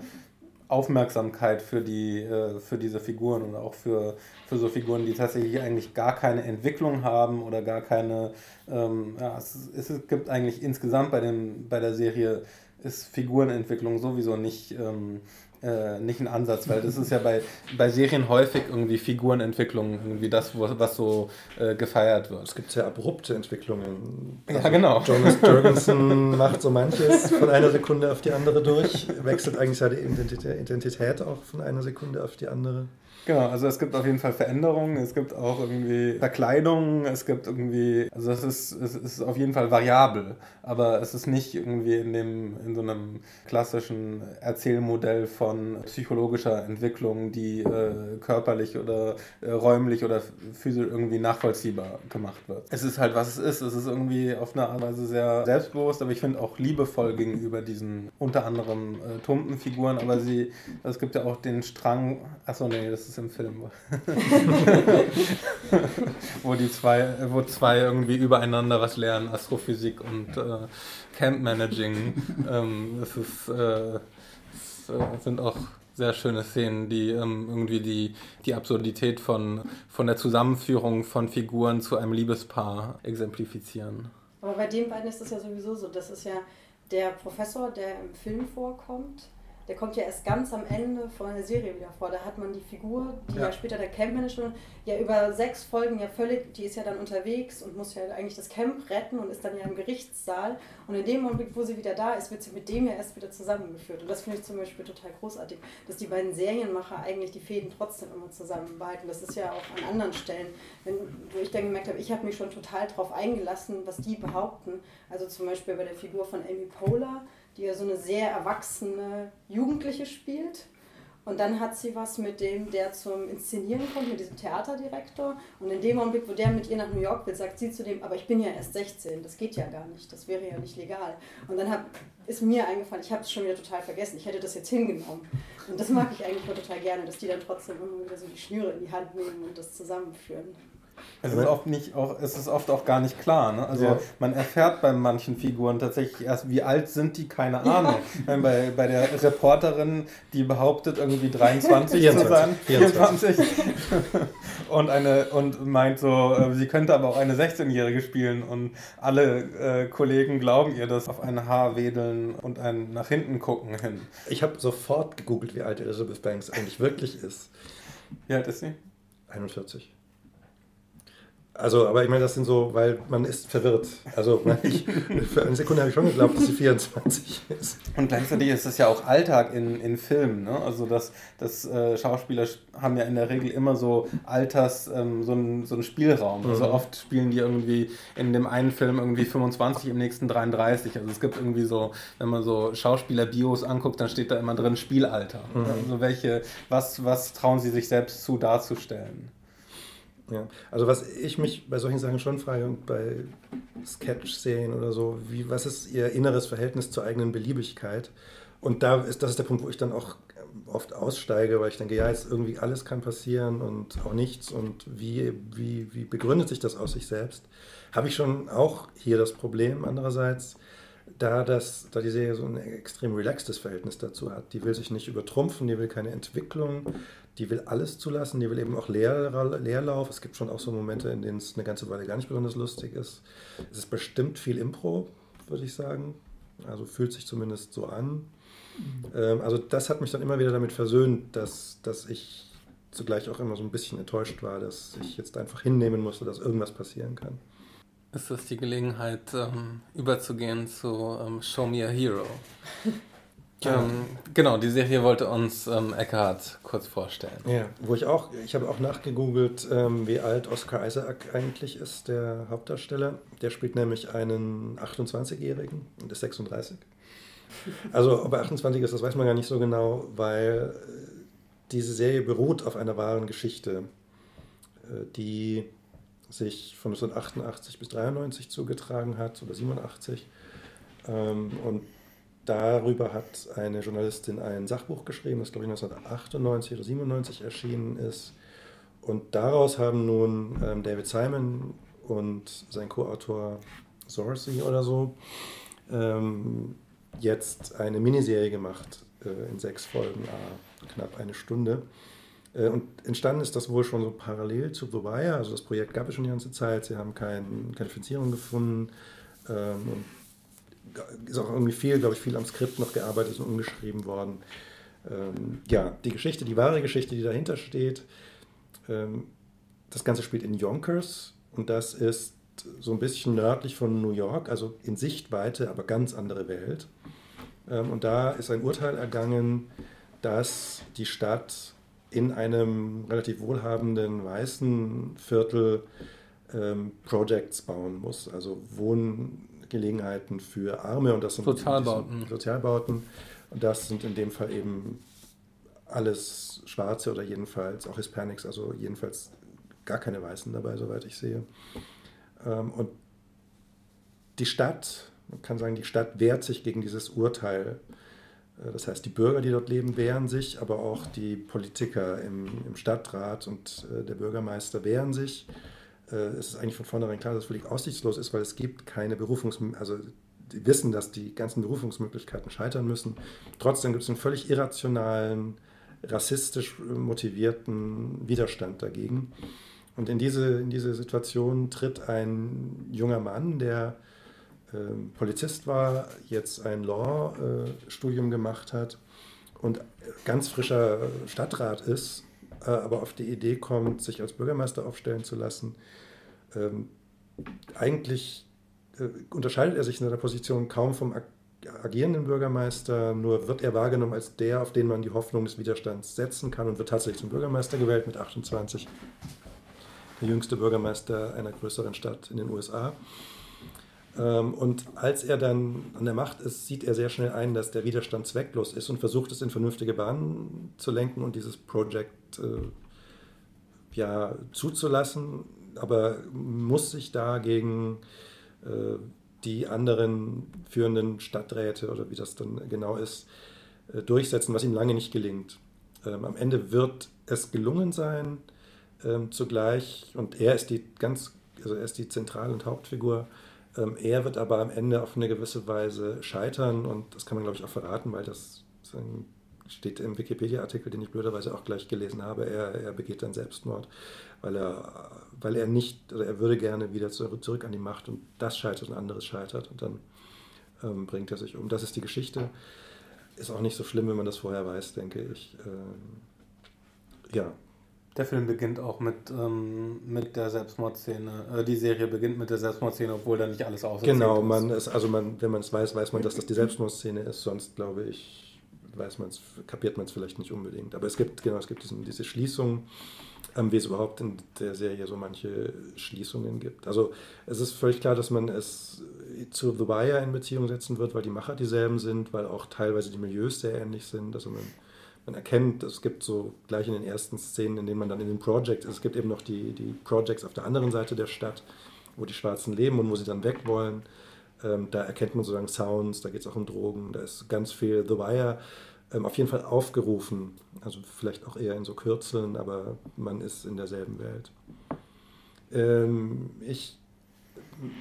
Aufmerksamkeit für, die, äh, für diese Figuren und auch für, für so Figuren, die tatsächlich eigentlich gar keine Entwicklung haben oder gar keine, ähm, ja, es, es gibt eigentlich insgesamt bei, dem, bei der Serie ist Figurenentwicklung sowieso nicht, ähm, äh, nicht ein Ansatz, weil das ist ja bei, bei Serien häufig irgendwie Figurenentwicklung, irgendwie das, was so äh, gefeiert wird. Es gibt sehr abrupte Entwicklungen. Also ja, genau. Jonas Jurgensen macht so manches von einer Sekunde auf die andere durch, wechselt eigentlich seine Identität auch von einer Sekunde auf die andere. Genau, also es gibt auf jeden Fall Veränderungen, es gibt auch irgendwie Verkleidungen, es gibt irgendwie, also es ist, es ist auf jeden Fall variabel, aber es ist nicht irgendwie in dem, in so einem klassischen Erzählmodell von psychologischer Entwicklung, die äh, körperlich oder äh, räumlich oder physisch irgendwie nachvollziehbar gemacht wird. Es ist halt, was es ist, es ist irgendwie auf eine Art und Weise sehr selbstbewusst, aber ich finde auch liebevoll gegenüber diesen unter anderem äh, Tumpenfiguren, aber sie, es gibt ja auch den Strang, achso, nee, das ist ist im Film. wo die zwei, wo zwei irgendwie übereinander was lernen, Astrophysik und äh, Camp Managing. ähm, das ist, äh, das äh, sind auch sehr schöne Szenen, die ähm, irgendwie die, die Absurdität von, von der Zusammenführung von Figuren zu einem Liebespaar exemplifizieren. Aber bei den beiden ist das ja sowieso so. Das ist ja der Professor, der im Film vorkommt der kommt ja erst ganz am Ende von der Serie wieder vor. Da hat man die Figur, die ja, ja später der Campmanager, ja über sechs Folgen ja völlig, die ist ja dann unterwegs und muss ja eigentlich das Camp retten und ist dann ja im Gerichtssaal. Und in dem Moment, wo sie wieder da ist, wird sie mit dem ja erst wieder zusammengeführt. Und das finde ich zum Beispiel total großartig, dass die beiden Serienmacher eigentlich die Fäden trotzdem immer zusammenbehalten. Das ist ja auch an anderen Stellen, wenn, wo ich dann gemerkt habe, ich habe mich schon total darauf eingelassen, was die behaupten. Also zum Beispiel bei der Figur von Amy Poehler die ja so eine sehr erwachsene Jugendliche spielt. Und dann hat sie was mit dem, der zum Inszenieren kommt, mit diesem Theaterdirektor. Und in dem Augenblick, wo der mit ihr nach New York will, sagt sie zu dem, aber ich bin ja erst 16, das geht ja gar nicht, das wäre ja nicht legal. Und dann hab, ist mir eingefallen, ich habe es schon wieder total vergessen, ich hätte das jetzt hingenommen. Und das mag ich eigentlich total gerne, dass die dann trotzdem immer wieder so die Schnüre in die Hand nehmen und das zusammenführen. Es ist, oft nicht auch, es ist oft auch gar nicht klar. Ne? Also ja. man erfährt bei manchen Figuren tatsächlich erst, wie alt sind die, keine Ahnung. Ja. Bei, bei der Reporterin, die behauptet irgendwie 23 zu sein, 24. und, eine, und meint so, äh, sie könnte aber auch eine 16-Jährige spielen und alle äh, Kollegen glauben ihr das auf ein Haar wedeln und ein nach hinten gucken hin. Ich habe sofort gegoogelt, wie alt Elizabeth Banks eigentlich wirklich ist. Wie alt ist sie? 41. Also, aber ich meine, das sind so, weil man ist verwirrt. Also, ich, für eine Sekunde habe ich schon geglaubt, dass sie 24 ist. Und gleichzeitig ist das ja auch Alltag in, in Filmen. Ne? Also, das, das äh, Schauspieler haben ja in der Regel immer so Alters, ähm, so, einen, so einen Spielraum. Also, mhm. oft spielen die irgendwie in dem einen Film irgendwie 25, im nächsten 33. Also, es gibt irgendwie so, wenn man so Schauspieler-Bios anguckt, dann steht da immer drin Spielalter. Mhm. Also, welche, was, was trauen sie sich selbst zu darzustellen? Ja, also was ich mich bei solchen Sachen schon frage und bei Sketch-Serien oder so, wie, was ist ihr inneres Verhältnis zur eigenen Beliebigkeit? Und da ist, das ist der Punkt, wo ich dann auch oft aussteige, weil ich denke, ja, jetzt irgendwie alles kann passieren und auch nichts und wie, wie, wie begründet sich das aus sich selbst? Habe ich schon auch hier das Problem. Andererseits, da, das, da die Serie so ein extrem relaxtes Verhältnis dazu hat, die will sich nicht übertrumpfen, die will keine Entwicklung, die will alles zulassen, die will eben auch Leer, Leerlauf. Es gibt schon auch so Momente, in denen es eine ganze Weile gar nicht besonders lustig ist. Es ist bestimmt viel Impro, würde ich sagen. Also fühlt sich zumindest so an. Mhm. Ähm, also das hat mich dann immer wieder damit versöhnt, dass, dass ich zugleich auch immer so ein bisschen enttäuscht war, dass ich jetzt einfach hinnehmen musste, dass irgendwas passieren kann. Ist das die Gelegenheit, ähm, überzugehen zu ähm, Show Me a Hero? Ähm, genau, die Serie wollte uns ähm, Eckhart kurz vorstellen. Ja, wo ich auch, ich habe auch nachgegoogelt, ähm, wie alt Oscar Isaac eigentlich ist, der Hauptdarsteller. Der spielt nämlich einen 28-Jährigen und ist 36. Also, ob er 28 ist, das weiß man gar nicht so genau, weil äh, diese Serie beruht auf einer wahren Geschichte, äh, die sich von 1988 bis 93 zugetragen hat oder 87. Ähm, und Darüber hat eine Journalistin ein Sachbuch geschrieben, das glaube ich 1998 oder 97 erschienen ist. Und daraus haben nun ähm, David Simon und sein Co-Autor Sorcy oder so ähm, jetzt eine Miniserie gemacht äh, in sechs Folgen, ah, knapp eine Stunde. Äh, und entstanden ist das wohl schon so parallel zu The Wire. Also das Projekt gab es schon die ganze Zeit. Sie haben kein, keine Finanzierung gefunden. Ähm, und ist auch irgendwie viel, glaube ich, viel am Skript noch gearbeitet und umgeschrieben worden. Ähm, ja, die Geschichte, die wahre Geschichte, die dahinter steht, ähm, das Ganze spielt in Yonkers und das ist so ein bisschen nördlich von New York, also in Sichtweite, aber ganz andere Welt. Ähm, und da ist ein Urteil ergangen, dass die Stadt in einem relativ wohlhabenden weißen Viertel ähm, Projects bauen muss, also Wohn Gelegenheiten für Arme und das sind Sozialbauten. Sozialbauten. Und das sind in dem Fall eben alles Schwarze oder jedenfalls auch Hispanics, also jedenfalls gar keine Weißen dabei, soweit ich sehe. Ähm, und die Stadt, man kann sagen, die Stadt wehrt sich gegen dieses Urteil. Äh, das heißt, die Bürger, die dort leben, wehren sich, aber auch die Politiker im, im Stadtrat und äh, der Bürgermeister wehren sich es ist eigentlich von vornherein klar, dass es völlig aussichtslos ist, weil es gibt keine Berufungsmöglichkeiten, also die wissen, dass die ganzen Berufungsmöglichkeiten scheitern müssen. Trotzdem gibt es einen völlig irrationalen, rassistisch motivierten Widerstand dagegen. Und in diese, in diese Situation tritt ein junger Mann, der äh, Polizist war, jetzt ein Law-Studium äh, gemacht hat und ganz frischer Stadtrat ist, äh, aber auf die Idee kommt, sich als Bürgermeister aufstellen zu lassen ähm, eigentlich äh, unterscheidet er sich in seiner Position kaum vom agierenden Bürgermeister, nur wird er wahrgenommen als der, auf den man die Hoffnung des Widerstands setzen kann und wird tatsächlich zum Bürgermeister gewählt mit 28. Der jüngste Bürgermeister einer größeren Stadt in den USA. Ähm, und als er dann an der Macht ist, sieht er sehr schnell ein, dass der Widerstand zwecklos ist und versucht es in vernünftige Bahnen zu lenken und dieses Projekt äh, ja, zuzulassen aber muss sich da gegen äh, die anderen führenden Stadträte oder wie das dann genau ist, äh, durchsetzen, was ihm lange nicht gelingt. Ähm, am Ende wird es gelungen sein, ähm, zugleich, und er ist die ganz, also er ist die Zentral- und Hauptfigur, ähm, er wird aber am Ende auf eine gewisse Weise scheitern und das kann man, glaube ich, auch verraten, weil das steht im Wikipedia-Artikel, den ich blöderweise auch gleich gelesen habe, er, er begeht dann Selbstmord, weil er, weil er nicht, oder er würde gerne wieder zurück, an die Macht und das scheitert und anderes scheitert und dann ähm, bringt er sich um. Das ist die Geschichte. Ist auch nicht so schlimm, wenn man das vorher weiß, denke ich. Ähm, ja. Der Film beginnt auch mit, ähm, mit der Selbstmordszene. Äh, die Serie beginnt mit der Selbstmordszene, obwohl da nicht alles auserzählt Genau, man ist, also man, wenn man es weiß, weiß man, dass das die Selbstmordszene ist. Sonst glaube ich, weiß man kapiert man es vielleicht nicht unbedingt. Aber es gibt, genau, es gibt diesen, diese Schließung, wie es überhaupt in der Serie so manche Schließungen gibt. Also es ist völlig klar, dass man es zu The Wire in Beziehung setzen wird, weil die Macher dieselben sind, weil auch teilweise die Milieus sehr ähnlich sind. Also man man erkennt, es gibt so gleich in den ersten Szenen, in denen man dann in den Projects, es gibt eben noch die, die Projects auf der anderen Seite der Stadt, wo die Schwarzen leben und wo sie dann weg wollen. Ähm, da erkennt man sozusagen Sounds, da geht es auch um Drogen, da ist ganz viel The Wire ähm, auf jeden Fall aufgerufen. Also vielleicht auch eher in so Kürzeln, aber man ist in derselben Welt. Ähm, ich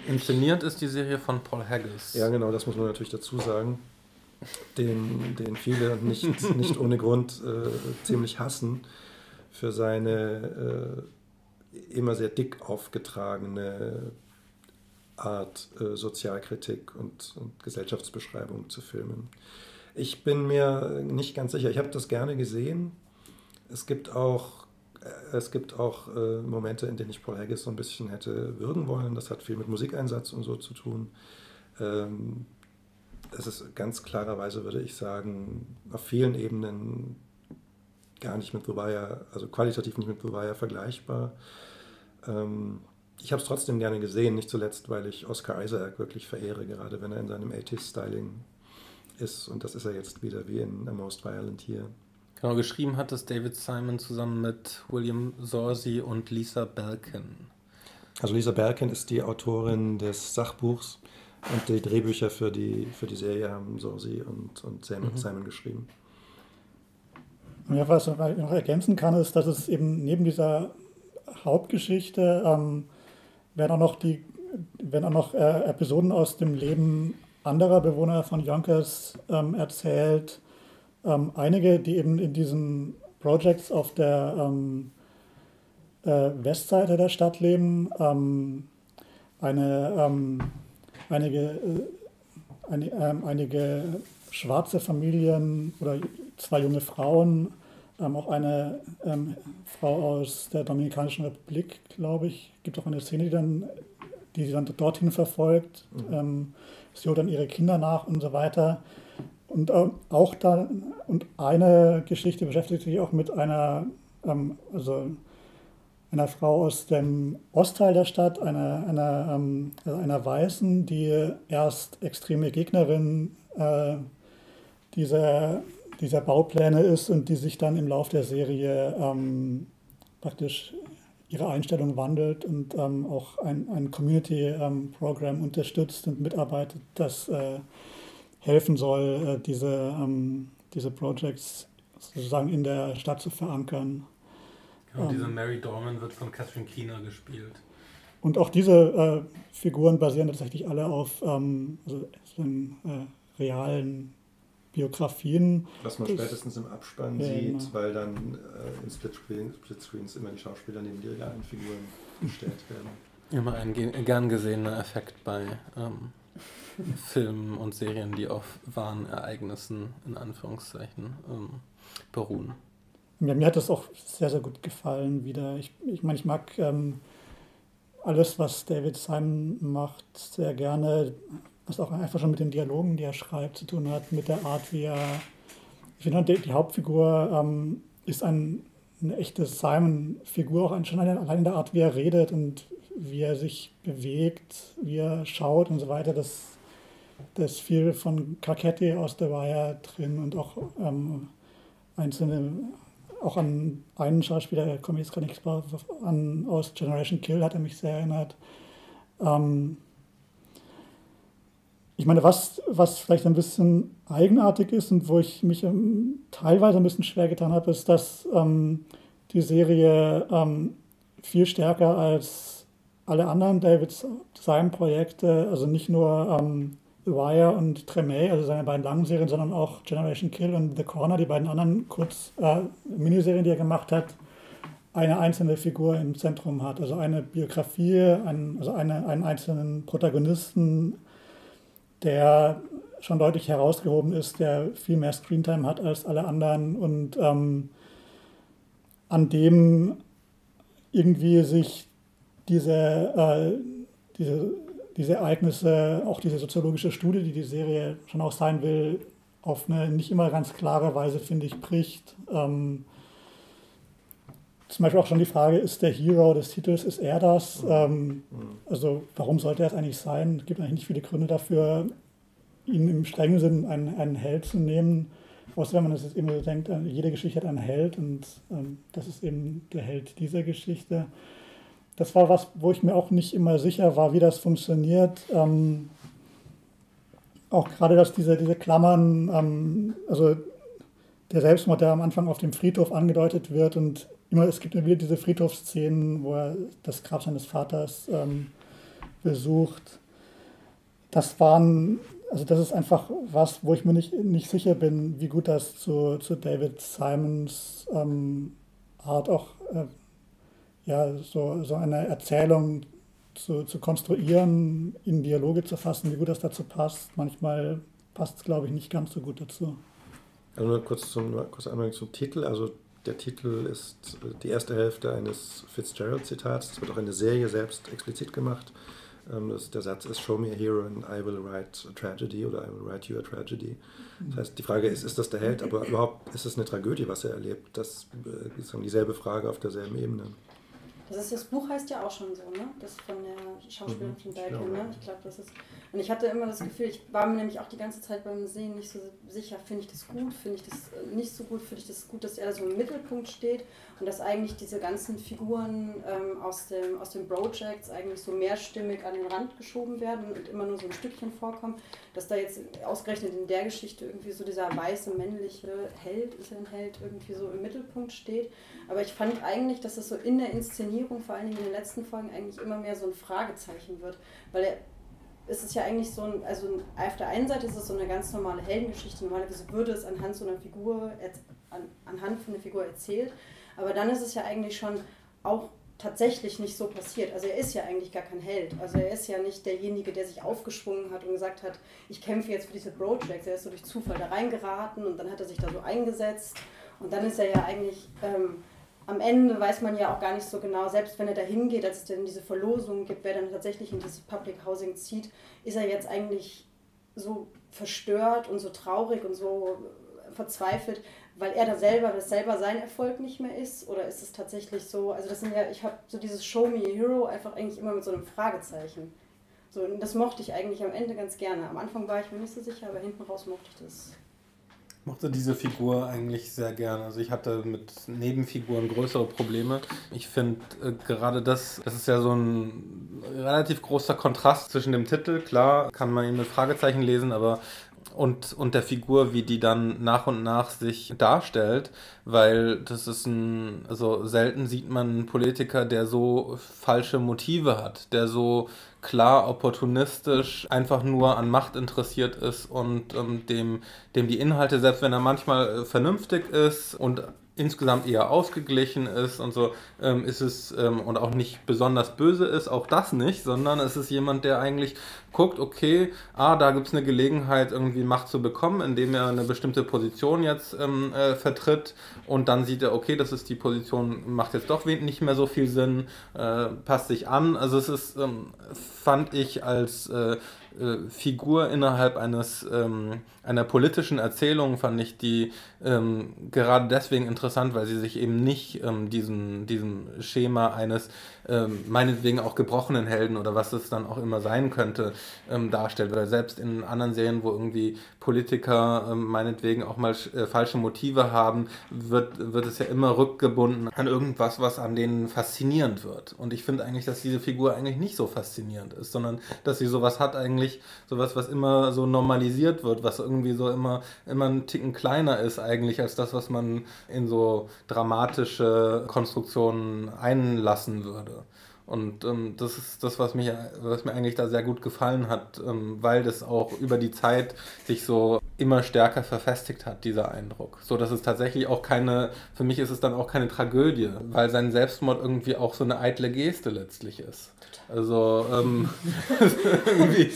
Inszeniert ist die Serie von Paul Haggis. Ja, genau, das muss man natürlich dazu sagen den, den viele nicht, nicht ohne Grund äh, ziemlich hassen, für seine äh, immer sehr dick aufgetragene Art, äh, Sozialkritik und, und, Gesellschaftsbeschreibung zu filmen. Ich bin mir nicht ganz sicher, ich habe das gerne gesehen. Es gibt auch, äh, es gibt auch äh, Momente, in denen ich Paul Haggis so ein bisschen hätte würgen wollen. Das hat viel mit Musikeinsatz und so zu tun. Ähm, es ist ganz klarerweise, würde ich sagen, auf vielen Ebenen gar nicht mit Wire, also qualitativ nicht mit Wire vergleichbar. Ähm, ich habe es trotzdem gerne gesehen, nicht zuletzt, weil ich Oscar Isaac wirklich verehre, gerade wenn er in seinem 80s-Styling ist. Und das ist er jetzt wieder wie in A Most Violent hier. Genau, geschrieben hat es David Simon zusammen mit William Sorsi und Lisa Belkin. Also Lisa Belkin ist die Autorin des Sachbuchs und die Drehbücher für die, für die Serie haben Sorsi und, und Simon, mhm. Simon geschrieben. Ja, was ich noch ergänzen kann, ist, dass es eben neben dieser Hauptgeschichte ähm, werden auch noch die werden auch noch äh, Episoden aus dem Leben anderer Bewohner von Yonkers ähm, erzählt. Ähm, einige, die eben in diesen Projects auf der ähm, äh, Westseite der Stadt leben. Ähm, eine ähm, einige, äh, ein, ähm, einige schwarze Familien oder zwei junge Frauen, auch eine Frau aus der Dominikanischen Republik, glaube ich, gibt auch eine Szene, die dann, die sie dann dorthin verfolgt. Mhm. Ähm, sie holt dann ihre Kinder nach und so weiter. Und äh, auch da, und eine Geschichte beschäftigt sich auch mit einer, ähm, also einer Frau aus dem Ostteil der Stadt, einer, einer, ähm, also einer Weißen, die erst extreme Gegnerin äh, dieser, dieser Baupläne ist und die sich dann im Laufe der Serie ähm, praktisch ihre Einstellung wandelt und ähm, auch ein, ein Community-Programm ähm, unterstützt und mitarbeitet, das äh, helfen soll, äh, diese, ähm, diese Projects sozusagen in der Stadt zu verankern. Genau, diese Mary Dorman wird von Catherine Keener gespielt. Und auch diese äh, Figuren basieren tatsächlich alle auf ähm, also, äh, realen Biografien. Was man das, spätestens im Abspann ja, sieht, genau. weil dann äh, in Split-Screens Split immer die Schauspieler neben die realen Figuren gestellt werden. Immer ein gern gesehener Effekt bei ähm, Filmen und Serien, die auf wahren Ereignissen in Anführungszeichen ähm, beruhen. Ja, mir hat das auch sehr, sehr gut gefallen wieder. Ich, ich meine, ich mag ähm, alles, was David Simon macht, sehr gerne, was auch einfach schon mit den Dialogen, die er schreibt, zu tun hat, mit der Art, wie er. Ich finde, die, die Hauptfigur ähm, ist ein, eine echte Simon-Figur, auch schon allein in der Art, wie er redet und wie er sich bewegt, wie er schaut und so weiter. Das, das ist viel von Carcetti aus The Wire drin und auch ähm, einzelne auch an einen Schauspieler, komme jetzt gerade nicht an, aus Generation Kill, hat er mich sehr erinnert. Ähm, ich meine, was, was vielleicht ein bisschen eigenartig ist und wo ich mich ähm, teilweise ein bisschen schwer getan habe, ist, dass ähm, die Serie ähm, viel stärker als alle anderen David Simon-Projekte, also nicht nur ähm, The Wire und Tremé, also seine beiden langen Serien, sondern auch Generation Kill und The Corner, die beiden anderen kurz äh, Miniserien, die er gemacht hat, eine einzelne Figur im Zentrum hat. Also eine Biografie, ein, also eine, einen einzelnen Protagonisten, der schon deutlich herausgehoben ist, der viel mehr Screentime hat als alle anderen und ähm, an dem irgendwie sich diese, äh, diese, diese Ereignisse, auch diese soziologische Studie, die die Serie schon auch sein will, auf eine nicht immer ganz klare Weise, finde ich, bricht. Ähm, zum Beispiel auch schon die Frage, ist der Hero des Titels, ist er das? Ähm, also warum sollte er es eigentlich sein? Es gibt eigentlich nicht viele Gründe dafür, ihn im strengen Sinn einen, einen Held zu nehmen. Außer wenn man das jetzt immer so denkt, äh, jede Geschichte hat einen Held und ähm, das ist eben der Held dieser Geschichte. Das war was, wo ich mir auch nicht immer sicher war, wie das funktioniert. Ähm, auch gerade, dass diese, diese Klammern, ähm, also der Selbstmord, der am Anfang auf dem Friedhof angedeutet wird und immer, es gibt immer wieder diese Friedhofsszenen, wo er das Grab seines Vaters ähm, besucht. Das waren, also das ist einfach was, wo ich mir nicht, nicht sicher bin, wie gut das zu, zu David Simons ähm, Art auch, äh, ja, so, so eine Erzählung zu, zu konstruieren, in Dialoge zu fassen, wie gut das dazu passt. Manchmal passt es, glaube ich, nicht ganz so gut dazu. Nur kurz, zum, kurz einmal zum Titel. Also der Titel ist die erste Hälfte eines Fitzgerald-Zitats. Es wird auch in der Serie selbst explizit gemacht. Ähm, der Satz ist: Show me a hero and I will write a tragedy oder I will write you a tragedy. Das heißt, die Frage ist: Ist das der Held? Aber überhaupt ist es eine Tragödie, was er erlebt? Das äh, ist dieselbe Frage auf derselben Ebene. Das, ist, das Buch heißt ja auch schon so, ne? Das von der Schauspielerin von Berkel, ne? Ich glaube, das ist. Und ich hatte immer das Gefühl, ich war mir nämlich auch die ganze Zeit beim Sehen nicht so sicher, finde ich das gut, finde ich das äh, nicht so gut, finde ich das gut, dass er da so im Mittelpunkt steht und dass eigentlich diese ganzen Figuren ähm, aus, dem, aus den Projects eigentlich so mehrstimmig an den Rand geschoben werden und immer nur so ein Stückchen vorkommen, dass da jetzt ausgerechnet in der Geschichte irgendwie so dieser weiße männliche Held, ist ja ein Held, irgendwie so im Mittelpunkt steht. Aber ich fand eigentlich, dass es so in der Inszenierung, vor allen Dingen in den letzten Folgen, eigentlich immer mehr so ein Fragezeichen wird, weil er ist es ja eigentlich so ein, also auf der einen Seite ist es so eine ganz normale Heldengeschichte. Normalerweise würde es anhand so einer Figur, an, anhand von einer Figur erzählt. Aber dann ist es ja eigentlich schon auch tatsächlich nicht so passiert. Also er ist ja eigentlich gar kein Held. Also er ist ja nicht derjenige, der sich aufgeschwungen hat und gesagt hat, ich kämpfe jetzt für diese Projects. Er ist so durch Zufall da reingeraten und dann hat er sich da so eingesetzt. Und dann ist er ja eigentlich ähm, am Ende weiß man ja auch gar nicht so genau, selbst wenn er da hingeht, als es dann diese Verlosung gibt, wer dann tatsächlich in dieses Public Housing zieht, ist er jetzt eigentlich so verstört und so traurig und so verzweifelt, weil er da selber, das selber sein Erfolg nicht mehr ist? Oder ist es tatsächlich so, also das sind ja, ich habe so dieses Show Me Hero einfach eigentlich immer mit so einem Fragezeichen. So, und das mochte ich eigentlich am Ende ganz gerne. Am Anfang war ich mir nicht so sicher, aber hinten raus mochte ich das mochte diese Figur eigentlich sehr gern. Also ich hatte mit Nebenfiguren größere Probleme. Ich finde äh, gerade das, das ist ja so ein relativ großer Kontrast zwischen dem Titel. Klar kann man ihn mit Fragezeichen lesen, aber und, und der Figur, wie die dann nach und nach sich darstellt, weil das ist ein, also selten sieht man einen Politiker, der so falsche Motive hat, der so klar opportunistisch einfach nur an Macht interessiert ist und ähm, dem, dem die Inhalte, selbst wenn er manchmal äh, vernünftig ist und insgesamt eher ausgeglichen ist und so, ähm, ist es ähm, und auch nicht besonders böse ist, auch das nicht, sondern es ist jemand, der eigentlich guckt, okay, ah, da gibt es eine Gelegenheit, irgendwie Macht zu bekommen, indem er eine bestimmte Position jetzt ähm, äh, vertritt und dann sieht er, okay, das ist die Position, macht jetzt doch nicht mehr so viel Sinn, äh, passt sich an. Also es ist, ähm, fand ich als äh, äh, Figur innerhalb eines ähm, einer politischen Erzählung fand ich die ähm, gerade deswegen interessant, weil sie sich eben nicht ähm, diesen, diesem Schema eines ähm, meinetwegen auch gebrochenen Helden oder was es dann auch immer sein könnte, ähm, darstellt. Weil selbst in anderen Serien, wo irgendwie Politiker ähm, meinetwegen auch mal äh, falsche Motive haben, wird, wird es ja immer rückgebunden an irgendwas, was an denen faszinierend wird. Und ich finde eigentlich, dass diese Figur eigentlich nicht so faszinierend ist, sondern dass sie sowas hat eigentlich, sowas, was immer so normalisiert wird, was irgendwie so immer, immer einen Ticken kleiner ist eigentlich als das, was man in so dramatische Konstruktionen einlassen würde. Und ähm, das ist das, was, mich, was mir eigentlich da sehr gut gefallen hat, ähm, weil das auch über die Zeit sich so immer stärker verfestigt hat, dieser Eindruck. So dass es tatsächlich auch keine, für mich ist es dann auch keine Tragödie, weil sein Selbstmord irgendwie auch so eine eitle Geste letztlich ist. Also ähm, irgendwie,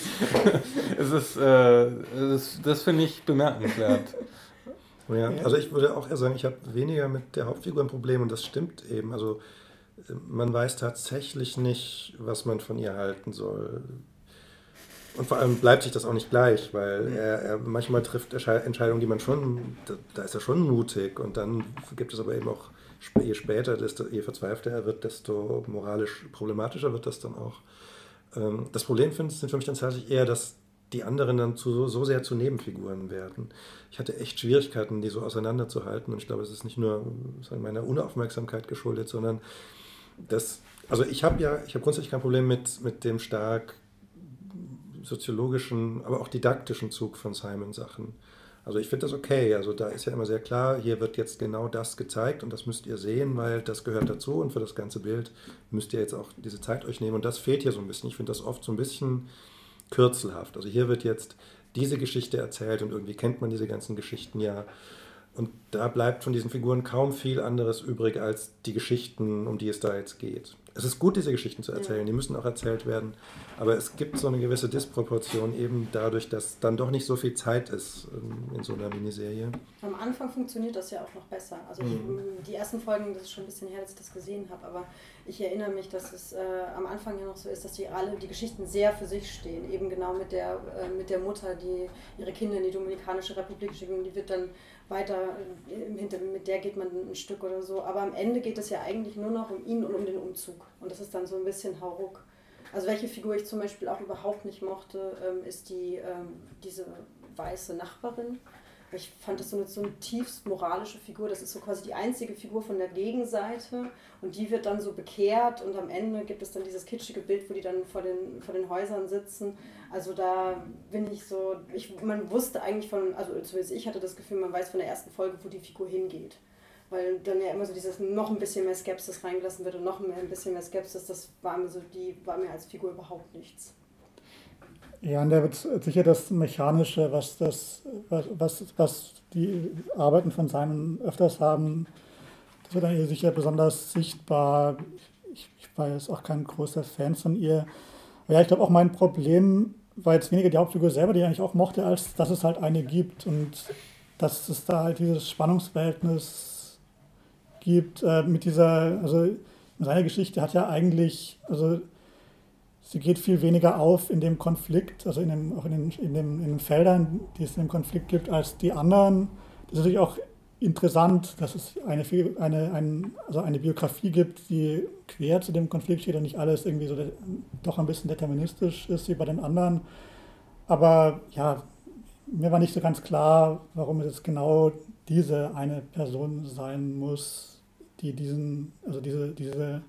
es ist, äh, es ist das finde ich bemerkenswert. Ja, also ich würde auch eher sagen, ich habe weniger mit der Hauptfigur ein Problem und das stimmt eben. Also man weiß tatsächlich nicht, was man von ihr halten soll. Und vor allem bleibt sich das auch nicht gleich, weil er, er manchmal trifft Entscheidungen, die man schon, da, da, ist er schon mutig. Und dann gibt es aber eben auch, je später, desto, je verzweifelter er wird, desto moralisch problematischer wird das dann auch. Ähm, das Problem sind für mich dann tatsächlich eher, dass die anderen dann zu, so sehr zu Nebenfiguren werden. Ich hatte echt Schwierigkeiten, die so auseinanderzuhalten. Und ich glaube, es ist nicht nur meiner Unaufmerksamkeit geschuldet, sondern das, also ich habe ja, ich habe grundsätzlich kein Problem mit, mit dem stark soziologischen, aber auch didaktischen Zug von Simon-Sachen. Also ich finde das okay. Also da ist ja immer sehr klar, hier wird jetzt genau das gezeigt und das müsst ihr sehen, weil das gehört dazu und für das ganze Bild müsst ihr jetzt auch diese Zeit euch nehmen. Und das fehlt hier so ein bisschen. Ich finde das oft so ein bisschen kürzelhaft. Also hier wird jetzt diese Geschichte erzählt und irgendwie kennt man diese ganzen Geschichten ja. Und da bleibt von diesen Figuren kaum viel anderes übrig als die Geschichten, um die es da jetzt geht. Es ist gut, diese Geschichten zu erzählen, ja. die müssen auch erzählt werden, aber es gibt so eine gewisse Disproportion eben dadurch, dass dann doch nicht so viel Zeit ist in so einer Miniserie. Am Anfang funktioniert das ja auch noch besser. Also mhm. ich, die ersten Folgen, das ist schon ein bisschen her, dass ich das gesehen habe, aber ich erinnere mich, dass es äh, am Anfang ja noch so ist, dass die alle die Geschichten sehr für sich stehen. Eben genau mit der, äh, mit der Mutter, die ihre Kinder in die Dominikanische Republik schicken, die wird dann weiter im Hintergrund, mit der geht man ein Stück oder so. Aber am Ende geht es ja eigentlich nur noch um ihn und um den Umzug. Und das ist dann so ein bisschen Hauruck. Also welche Figur ich zum Beispiel auch überhaupt nicht mochte, ähm, ist die, ähm, diese weiße Nachbarin. Ich fand das so eine, so eine tiefst moralische Figur. Das ist so quasi die einzige Figur von der Gegenseite. Und die wird dann so bekehrt. Und am Ende gibt es dann dieses kitschige Bild, wo die dann vor den, vor den Häusern sitzen. Also da bin ich so, ich, man wusste eigentlich von, also zumindest ich hatte das Gefühl, man weiß von der ersten Folge, wo die Figur hingeht. Weil dann ja immer so dieses noch ein bisschen mehr Skepsis reingelassen wird und noch ein bisschen mehr Skepsis, das war mir so, die war mir als Figur überhaupt nichts. Ja, und da wird sicher das Mechanische, was das, was, was, was die Arbeiten von Simon öfters haben, das wird dann hier sicher besonders sichtbar. Ich, ich war jetzt auch kein großer Fan von ihr. Aber ja, ich glaube auch mein Problem war jetzt weniger die Hauptfigur selber, die ich eigentlich auch mochte, als dass es halt eine gibt und dass es da halt dieses Spannungsverhältnis gibt äh, mit dieser, also seine Geschichte hat ja eigentlich, also sie geht viel weniger auf in dem Konflikt, also in dem, auch in den, in, dem, in den Feldern, die es in dem Konflikt gibt, als die anderen. Das ist natürlich auch interessant, dass es eine, eine, ein, also eine Biografie gibt, die quer zu dem Konflikt steht und nicht alles irgendwie so doch ein bisschen deterministisch ist wie bei den anderen. Aber ja, mir war nicht so ganz klar, warum es jetzt genau diese eine Person sein muss, die diesen, also diese, diese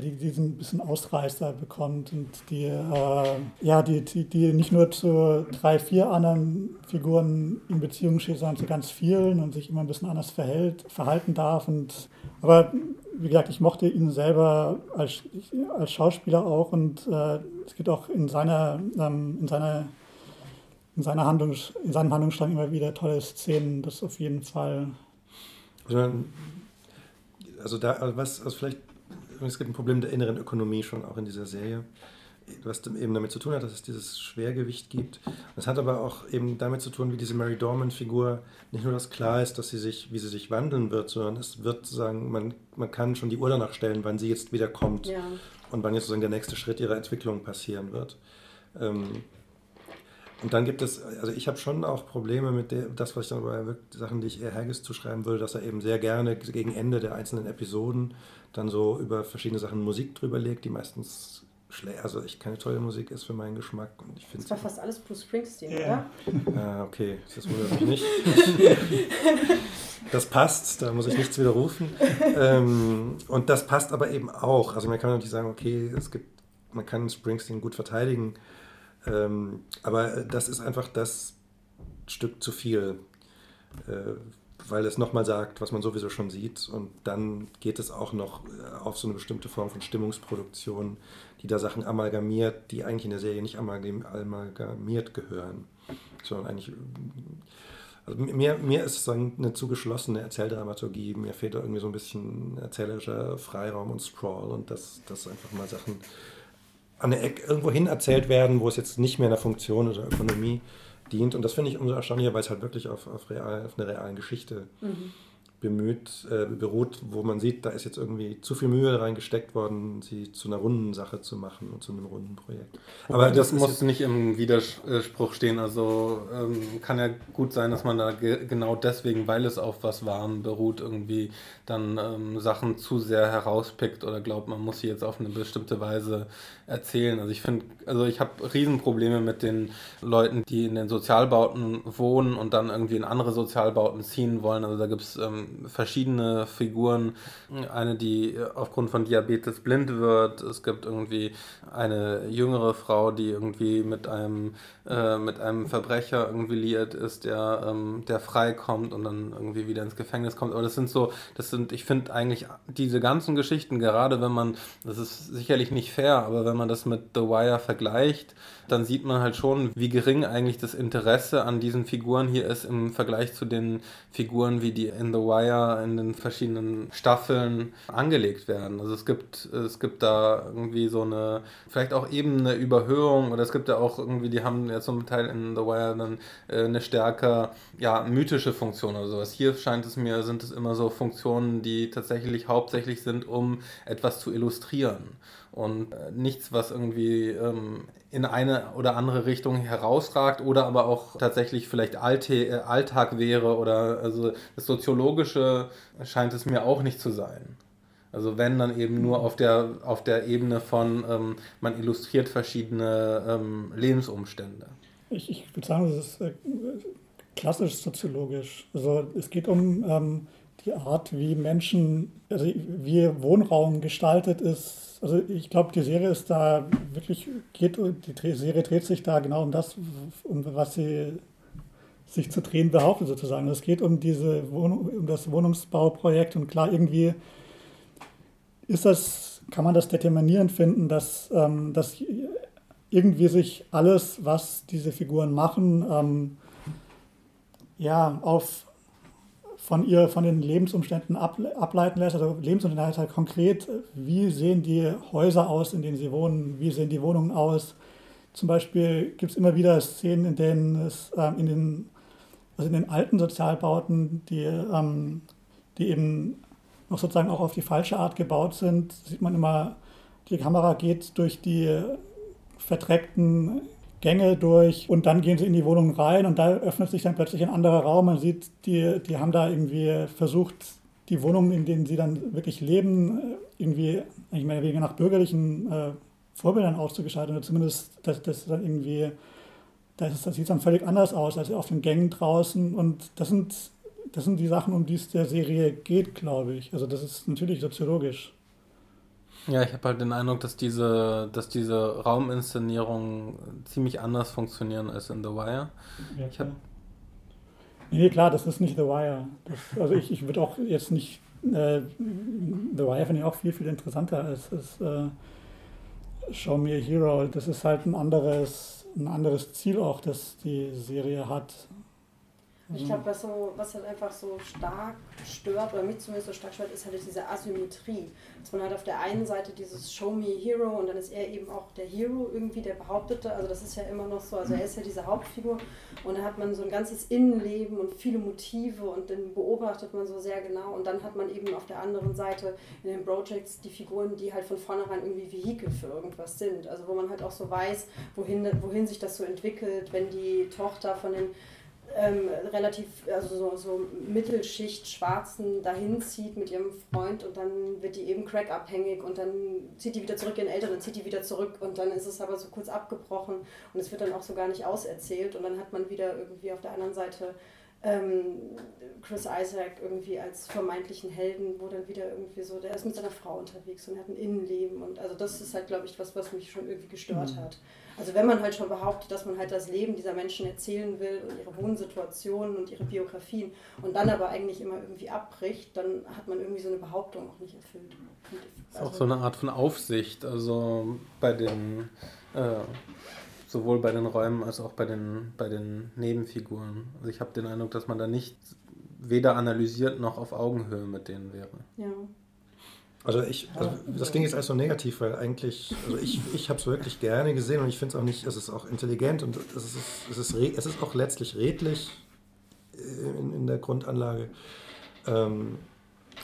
die diesen bisschen Ausreißer bekommt und die, äh, ja, die, die, die nicht nur zu drei, vier anderen Figuren in Beziehung steht, sondern zu ganz vielen und sich immer ein bisschen anders verhält, verhalten darf. Und, aber wie gesagt, ich mochte ihn selber als, als Schauspieler auch und äh, es gibt auch in seiner, ähm, in seiner in, seiner Handlung, in seinem Handlungsstrang immer wieder tolle Szenen, das auf jeden Fall. Also, also da, also was, also vielleicht es gibt ein Problem der inneren Ökonomie schon auch in dieser Serie, was eben damit zu tun hat, dass es dieses Schwergewicht gibt. Das hat aber auch eben damit zu tun, wie diese Mary Dorman-Figur nicht nur, dass klar ist, dass sie sich, wie sie sich wandeln wird, sondern es wird sagen, man, man kann schon die Uhr danach stellen, wann sie jetzt wieder kommt ja. und wann jetzt sozusagen der nächste Schritt ihrer Entwicklung passieren wird. Ähm, und dann gibt es, also ich habe schon auch Probleme mit der, das, was ich dann bei Sachen, die ich eher Haggis zuschreiben würde, dass er eben sehr gerne gegen Ende der einzelnen Episoden dann so über verschiedene Sachen Musik drüber legt, die meistens also echt keine tolle Musik ist für meinen Geschmack. Und ich das war fast alles Bruce Springsteen, ja. oder? Ah, okay, das wundert mich nicht. das passt, da muss ich nichts widerrufen. Ähm, und das passt aber eben auch. Also man kann natürlich sagen, okay, es gibt, man kann Springsteen gut verteidigen, ähm, aber das ist einfach das Stück zu viel. Äh, weil es nochmal sagt, was man sowieso schon sieht. Und dann geht es auch noch äh, auf so eine bestimmte Form von Stimmungsproduktion, die da Sachen amalgamiert, die eigentlich in der Serie nicht amalgamiert gehören. Sondern eigentlich. Also mir, mir ist es eine zu geschlossene Erzähldramaturgie. Mir fehlt da irgendwie so ein bisschen erzählerischer Freiraum und Sprawl und dass, dass einfach mal Sachen an der Ecke irgendwo hin erzählt werden, wo es jetzt nicht mehr in der Funktion oder Ökonomie dient. Und das finde ich umso erstaunlicher, weil es halt wirklich auf, auf, real, auf eine realen Geschichte mhm. Bemüht, äh, beruht, wo man sieht, da ist jetzt irgendwie zu viel Mühe reingesteckt worden, sie zu einer runden Sache zu machen und zu einem runden Projekt. Aber das, das muss nicht im Widerspruch stehen. Also ähm, kann ja gut sein, dass man da ge genau deswegen, weil es auf was Wahren beruht, irgendwie dann ähm, Sachen zu sehr herauspickt oder glaubt, man muss sie jetzt auf eine bestimmte Weise erzählen. Also ich finde, also ich habe Riesenprobleme mit den Leuten, die in den Sozialbauten wohnen und dann irgendwie in andere Sozialbauten ziehen wollen. Also da gibt es ähm, verschiedene Figuren. Eine, die aufgrund von Diabetes blind wird. Es gibt irgendwie eine jüngere Frau, die irgendwie mit einem, äh, mit einem Verbrecher irgendwie liiert ist, der, ähm, der freikommt und dann irgendwie wieder ins Gefängnis kommt. Aber das sind so, das sind, ich finde eigentlich diese ganzen Geschichten, gerade wenn man, das ist sicherlich nicht fair, aber wenn man das mit The Wire vergleicht, dann sieht man halt schon, wie gering eigentlich das Interesse an diesen Figuren hier ist im Vergleich zu den Figuren, wie die in The Wire in den verschiedenen Staffeln angelegt werden. Also es gibt, es gibt da irgendwie so eine, vielleicht auch eben eine Überhöhung oder es gibt ja auch irgendwie, die haben ja zum Teil in The Wire dann äh, eine stärker, ja, mythische Funktion oder sowas. Hier scheint es mir, sind es immer so Funktionen, die tatsächlich hauptsächlich sind, um etwas zu illustrieren und äh, nichts, was irgendwie ähm, in eine oder andere Richtung herausragt oder aber auch tatsächlich vielleicht Alte, äh, Alltag wäre oder also das Soziologische scheint es mir auch nicht zu sein. Also wenn dann eben nur auf der, auf der Ebene von, ähm, man illustriert verschiedene ähm, Lebensumstände. Ich, ich würde sagen, das ist äh, klassisch soziologisch. Also es geht um ähm, die Art, wie Menschen, also wie Wohnraum gestaltet ist, also ich glaube, die Serie ist da wirklich, geht, die Serie dreht sich da genau um das, um was sie sich zu drehen behauptet sozusagen. Es geht um diese Wohnung, um das Wohnungsbauprojekt und klar, irgendwie ist das, kann man das determinierend finden, dass, ähm, dass irgendwie sich alles, was diese Figuren machen, ähm, ja, auf von ihr, von den Lebensumständen ableiten lässt. Also Lebensumstände heißt halt konkret, wie sehen die Häuser aus, in denen sie wohnen, wie sehen die Wohnungen aus. Zum Beispiel gibt es immer wieder Szenen, in denen es ähm, in den, also in den alten Sozialbauten, die, ähm, die eben noch sozusagen auch auf die falsche Art gebaut sind, sieht man immer, die Kamera geht durch die verdreckten Gänge durch und dann gehen sie in die Wohnung rein und da öffnet sich dann plötzlich ein anderer Raum. Man sieht, die, die haben da irgendwie versucht, die Wohnungen, in denen sie dann wirklich leben, irgendwie, ich meine, nach bürgerlichen äh, Vorbildern auszugestalten oder zumindest, dass das dann irgendwie, das, das sieht dann völlig anders aus als auf den Gängen draußen und das sind, das sind die Sachen, um die es der Serie geht, glaube ich. Also das ist natürlich soziologisch. Ja, ich habe halt den Eindruck, dass diese, dass diese Rauminszenierungen ziemlich anders funktionieren als in The Wire. Ja, ich hab, nee, klar, das ist nicht The Wire. Das, also ich, ich würde auch jetzt nicht. Äh, The Wire finde ich auch viel, viel interessanter als, als äh, Show Me a Hero. Das ist halt ein anderes, ein anderes Ziel auch, das die Serie hat. Ich glaube, was, so, was halt einfach so stark stört, oder mich zumindest so stark stört, ist halt diese Asymmetrie. Dass man halt auf der einen Seite dieses Show Me Hero und dann ist er eben auch der Hero irgendwie, der Behauptete. Also das ist ja immer noch so, also er ist ja diese Hauptfigur und da hat man so ein ganzes Innenleben und viele Motive und dann beobachtet man so sehr genau. Und dann hat man eben auf der anderen Seite in den Projects die Figuren, die halt von vornherein irgendwie Vehikel für irgendwas sind. Also wo man halt auch so weiß, wohin, wohin sich das so entwickelt, wenn die Tochter von den ähm, relativ, also so, so Mittelschicht Schwarzen dahin zieht mit ihrem Freund und dann wird die eben crackabhängig und dann zieht die wieder zurück ihren Eltern, dann zieht die wieder zurück und dann ist es aber so kurz abgebrochen und es wird dann auch so gar nicht auserzählt und dann hat man wieder irgendwie auf der anderen Seite ähm, Chris Isaac irgendwie als vermeintlichen Helden, wo dann wieder irgendwie so, der ist mit seiner Frau unterwegs und hat ein Innenleben und also das ist halt, glaube ich, was, was mich schon irgendwie gestört mhm. hat. Also wenn man halt schon behauptet, dass man halt das Leben dieser Menschen erzählen will und ihre Wohnsituationen und ihre Biografien und dann aber eigentlich immer irgendwie abbricht, dann hat man irgendwie so eine Behauptung auch nicht erfüllt. Das ist auch so eine Art von Aufsicht, also bei den, äh, sowohl bei den Räumen als auch bei den, bei den Nebenfiguren. Also ich habe den Eindruck, dass man da nicht weder analysiert noch auf Augenhöhe mit denen wäre. Ja. Also ich, also das klingt jetzt alles so negativ, weil eigentlich, also ich, ich habe es wirklich gerne gesehen und ich finde es auch nicht, es ist auch intelligent und es ist, es ist, es ist auch letztlich redlich äh, in, in der Grundanlage. Ähm,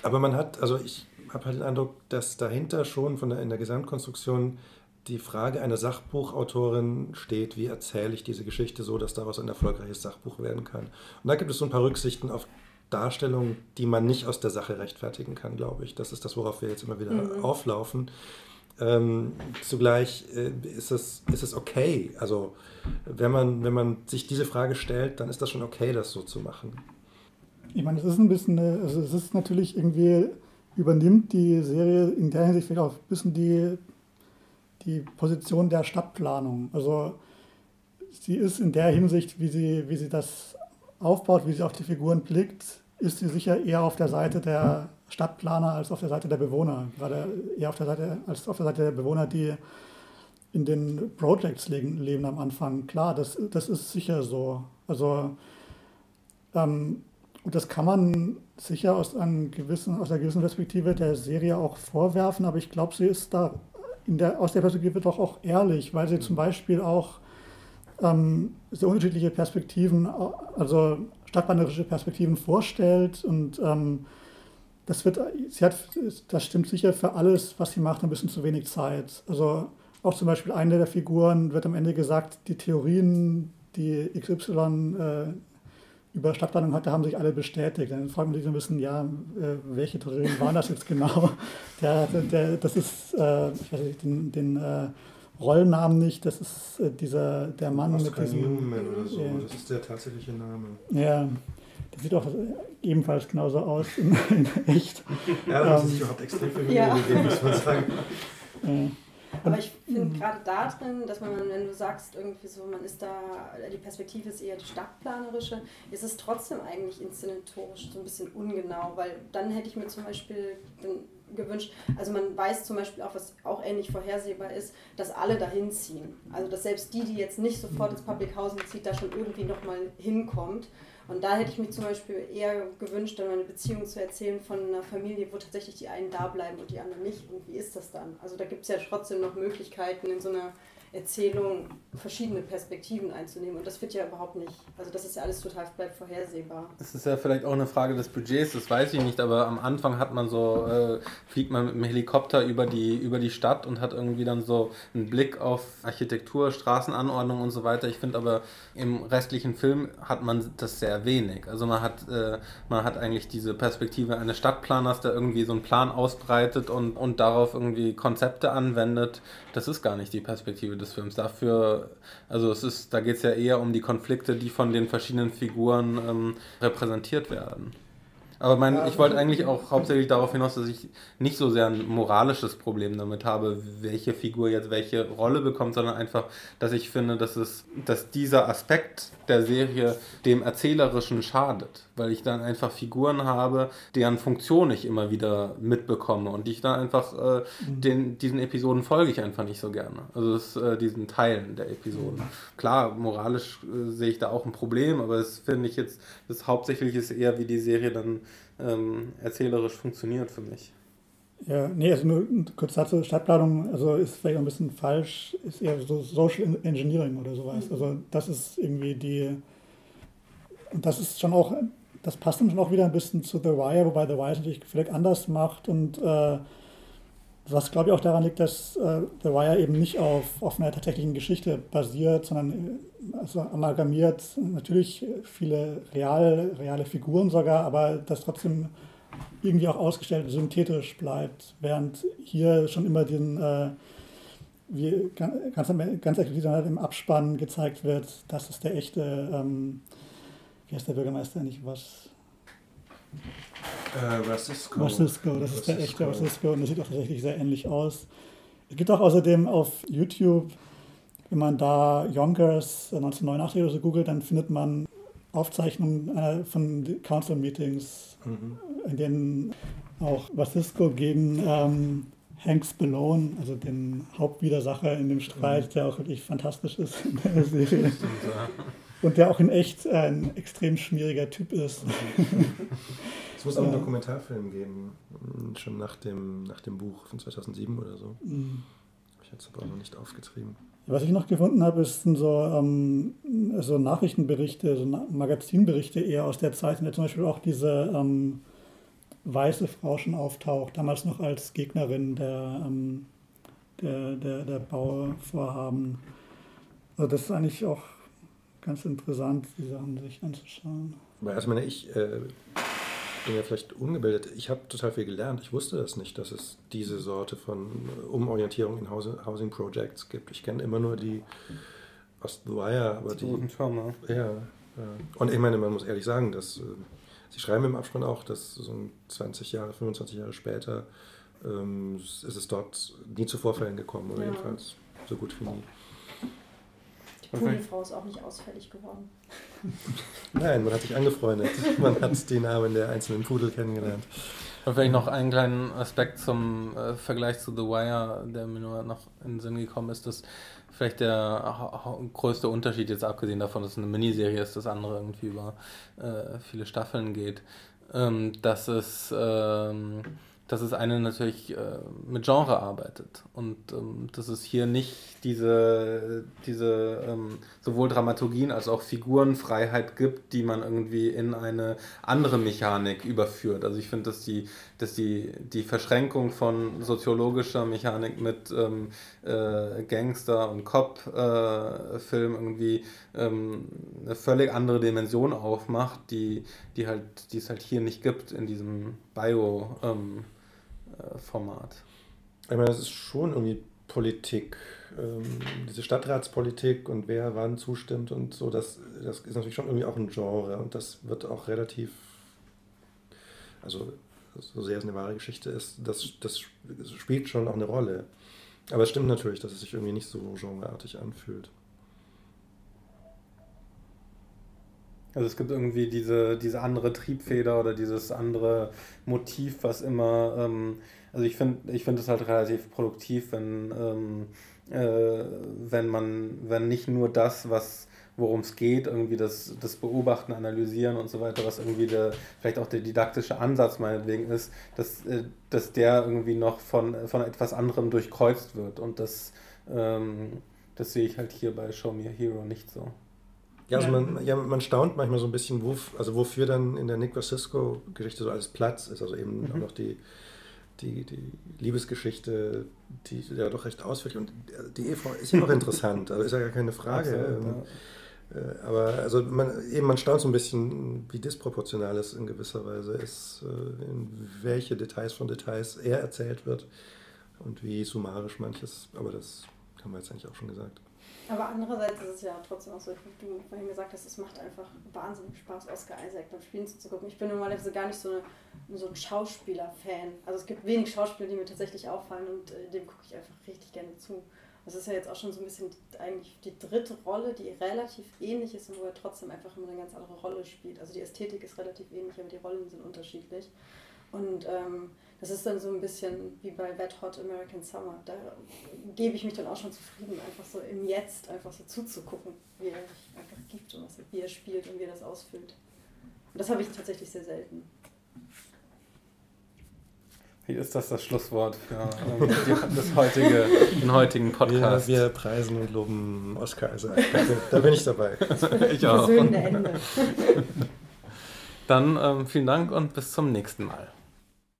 aber man hat, also ich habe halt den Eindruck, dass dahinter schon von der, in der Gesamtkonstruktion die Frage einer Sachbuchautorin steht, wie erzähle ich diese Geschichte so, dass daraus ein erfolgreiches Sachbuch werden kann. Und da gibt es so ein paar Rücksichten auf Darstellungen, die man nicht aus der Sache rechtfertigen kann, glaube ich. Das ist das, worauf wir jetzt immer wieder mhm. auflaufen. Ähm, zugleich äh, ist, es, ist es okay. Also wenn man, wenn man sich diese Frage stellt, dann ist das schon okay, das so zu machen. Ich meine, es ist ein bisschen, also es ist natürlich irgendwie, übernimmt die Serie in der Hinsicht vielleicht auch ein bisschen die, die Position der Stadtplanung. Also sie ist in der Hinsicht, wie sie, wie sie das aufbaut, wie sie auf die Figuren blickt, ist sie sicher eher auf der Seite der Stadtplaner als auf der Seite der Bewohner. Gerade eher auf der Seite, als auf der Seite der Bewohner, die in den Projects leben, leben am Anfang. Klar, das, das ist sicher so. Also, ähm, und das kann man sicher aus, einem gewissen, aus einer gewissen Perspektive der Serie auch vorwerfen, aber ich glaube, sie ist da der, aus der Perspektive doch auch ehrlich, weil sie zum Beispiel auch ähm, sehr unterschiedliche Perspektiven, also stadtplanerische Perspektiven vorstellt und ähm, das wird, sie hat, das stimmt sicher für alles, was sie macht, ein bisschen zu wenig Zeit. Also auch zum Beispiel eine der Figuren wird am Ende gesagt, die Theorien, die XY äh, über Stadtplanung hatte, haben sich alle bestätigt. Dann fragt man sich so ein bisschen, ja, äh, welche Theorien waren das jetzt genau? Der, der, das ist, äh, ich weiß nicht, den, den äh, Rollnamen nicht, das ist äh, dieser, der Mann Oscar mit diesem... Newman oder so, das ist der tatsächliche Name. Ja, der sieht auch ebenfalls genauso aus in, in echt. Ja, da haben sie sich überhaupt extrem viel Mühe gegeben, muss man sagen. Aber ich finde gerade da drin, dass man, wenn du sagst, irgendwie so, man ist da, die Perspektive ist eher die stadtplanerische, ist es trotzdem eigentlich inszenatorisch so ein bisschen ungenau, weil dann hätte ich mir zum Beispiel gewünscht, also man weiß zum Beispiel auch, was auch ähnlich vorhersehbar ist, dass alle dahin ziehen. Also dass selbst die, die jetzt nicht sofort ins Public Housing zieht, da schon irgendwie nochmal hinkommt. Und da hätte ich mich zum Beispiel eher gewünscht, dann eine Beziehung zu erzählen von einer Familie, wo tatsächlich die einen da bleiben und die anderen nicht. Und wie ist das dann? Also da gibt es ja trotzdem noch Möglichkeiten in so einer Erzählung verschiedene Perspektiven einzunehmen. Und das wird ja überhaupt nicht, also das ist ja alles total bleibt vorhersehbar. Das ist ja vielleicht auch eine Frage des Budgets, das weiß ich nicht, aber am Anfang hat man so, äh, fliegt man mit dem Helikopter über die, über die Stadt und hat irgendwie dann so einen Blick auf Architektur, Straßenanordnung und so weiter. Ich finde aber im restlichen Film hat man das sehr wenig. Also man hat, äh, man hat eigentlich diese Perspektive eines Stadtplaners, der irgendwie so einen Plan ausbreitet und, und darauf irgendwie Konzepte anwendet. Das ist gar nicht die Perspektive des Films. Dafür, also es ist, da geht es ja eher um die Konflikte, die von den verschiedenen Figuren ähm, repräsentiert werden. Aber mein, ich wollte eigentlich auch hauptsächlich darauf hinaus, dass ich nicht so sehr ein moralisches Problem damit habe, welche Figur jetzt welche Rolle bekommt, sondern einfach, dass ich finde, dass es, dass dieser Aspekt der Serie dem Erzählerischen schadet, weil ich dann einfach Figuren habe, deren Funktion ich immer wieder mitbekomme und die ich dann einfach äh, mhm. den, diesen Episoden folge ich einfach nicht so gerne. Also das, äh, diesen Teilen der Episoden. Klar, moralisch äh, sehe ich da auch ein Problem, aber das finde ich jetzt, das Hauptsächliche ist eher, wie die Serie dann ähm, erzählerisch funktioniert für mich. Ja, nee, also nur kurz dazu, Stadtplanung, also ist vielleicht ein bisschen falsch, ist eher so Social Engineering oder sowas. Mhm. Also das ist irgendwie die, und das ist schon auch, das passt dann schon auch wieder ein bisschen zu The Wire, wobei The Wire es natürlich vielleicht anders macht und äh, was glaube ich auch daran liegt, dass äh, The Wire eben nicht auf, auf einer tatsächlichen Geschichte basiert, sondern äh, also amalgamiert natürlich viele real, reale Figuren sogar, aber das trotzdem irgendwie auch ausgestellt synthetisch bleibt, während hier schon immer den, äh, wie ganz, ganz explizit halt im Abspann gezeigt wird, das ist der echte, ähm, wie heißt der Bürgermeister nicht, was? Äh, Racisco. Racisco, das ist der echte Racisco und das sieht auch tatsächlich sehr ähnlich aus. Es gibt auch außerdem auf YouTube, wenn man da Yonkers 1989 oder so googelt, dann findet man Aufzeichnungen von Council Meetings, mhm. in denen auch Vasisco gegen ähm, Hanks Balone, also den Hauptwidersacher in dem Streit, mhm. der auch wirklich fantastisch ist in der Serie. Und der auch in echt ein extrem schmieriger Typ ist. Es muss auch einen Dokumentarfilm geben, schon nach dem, nach dem Buch von 2007 oder so. Mhm. Ich habe es aber auch noch nicht aufgetrieben. Was ich noch gefunden habe, ist so, ähm, so Nachrichtenberichte, so Magazinberichte eher aus der Zeit, in der zum Beispiel auch diese, ähm, weiße Frau schon auftaucht, damals noch als Gegnerin der, ähm, der, der, der Bauvorhaben. Also das ist eigentlich auch ganz interessant, die Sachen sich anzuschauen. Also meine, ich äh, bin ja vielleicht ungebildet. Ich habe total viel gelernt. Ich wusste das nicht, dass es diese Sorte von Umorientierung in Housing Projects gibt. Ich kenne immer nur die aus The Wire, aber die. Firma. Ja, ja. Und ich meine, man muss ehrlich sagen, dass äh, Sie schreiben im Abspann auch, dass so 20 Jahre, 25 Jahre später ähm, ist es dort nie zu Vorfällen gekommen, oder ja. jedenfalls so gut wie nie. Die Pudelfrau ist auch nicht ausfällig geworden. Nein, man hat sich angefreundet. Man hat die Namen der einzelnen Pudel kennengelernt. Und vielleicht noch einen kleinen Aspekt zum äh, Vergleich zu The Wire, der mir nur noch in den Sinn gekommen ist, dass vielleicht der größte Unterschied, jetzt abgesehen davon, dass es eine Miniserie ist, das andere irgendwie über äh, viele Staffeln geht, ähm, dass es ähm, dass es eine natürlich äh, mit Genre arbeitet und ähm, dass es hier nicht diese, diese ähm, sowohl Dramaturgien als auch Figurenfreiheit gibt, die man irgendwie in eine andere Mechanik überführt. Also ich finde, dass die, dass die, die Verschränkung von soziologischer Mechanik mit ähm, äh, Gangster- und Cop-Film äh, irgendwie ähm, eine völlig andere Dimension aufmacht, die, die, halt, es halt hier nicht gibt in diesem Bio- ähm, äh, Format. Ich meine, das ist schon irgendwie Politik, ähm, diese Stadtratspolitik und wer wann zustimmt und so, das, das ist natürlich schon irgendwie auch ein Genre und das wird auch relativ, also so sehr es eine wahre Geschichte ist, das, das spielt schon auch eine Rolle. Aber es stimmt natürlich, dass es sich irgendwie nicht so genreartig anfühlt. Also es gibt irgendwie diese, diese andere Triebfeder oder dieses andere Motiv, was immer, ähm, also ich finde ich find es halt relativ produktiv, wenn, ähm, äh, wenn man, wenn nicht nur das, was worum es geht, irgendwie das, das Beobachten, Analysieren und so weiter, was irgendwie der, vielleicht auch der didaktische Ansatz meinetwegen ist, dass, äh, dass der irgendwie noch von, von etwas anderem durchkreuzt wird. Und das, ähm, das sehe ich halt hier bei Show Me a Hero nicht so. Ja, also man, ja, man staunt manchmal so ein bisschen, wo, also wofür dann in der Nick Cisco-Geschichte so alles Platz ist. Also eben mhm. auch noch die, die, die Liebesgeschichte, die ja doch recht ausführlich und die Ehefrau ist ja auch interessant, also ist ja gar keine Frage. Absolut, ähm, ja. Äh, aber also man, eben man staunt so ein bisschen, wie disproportional es in gewisser Weise ist, äh, in welche Details von Details er erzählt wird und wie summarisch manches, aber das haben wir jetzt eigentlich auch schon gesagt. Aber andererseits ist es ja trotzdem auch so, wie du vorhin gesagt hast, es macht einfach wahnsinnig Spaß, Oscar Isaac beim Spielen zuzugucken. Ich bin normalerweise gar nicht so, eine, so ein Schauspieler-Fan. Also es gibt wenig Schauspieler, die mir tatsächlich auffallen und äh, dem gucke ich einfach richtig gerne zu. Das ist ja jetzt auch schon so ein bisschen eigentlich die dritte Rolle, die relativ ähnlich ist und wo er trotzdem einfach immer eine ganz andere Rolle spielt. Also die Ästhetik ist relativ ähnlich, aber die Rollen sind unterschiedlich. Und ähm, das ist dann so ein bisschen wie bei Wet Hot American Summer. Da gebe ich mich dann auch schon zufrieden, einfach so im Jetzt einfach so zuzugucken, wie er sich einfach gibt und was, wie er spielt und wie er das ausfüllt. Und das habe ich tatsächlich sehr selten. Wie ist das das Schlusswort für ähm, das heutige, den heutigen Podcast? Wir, wir preisen und loben Oscar Isaac. Da bin ich dabei. ich auch. Ende. Dann ähm, vielen Dank und bis zum nächsten Mal.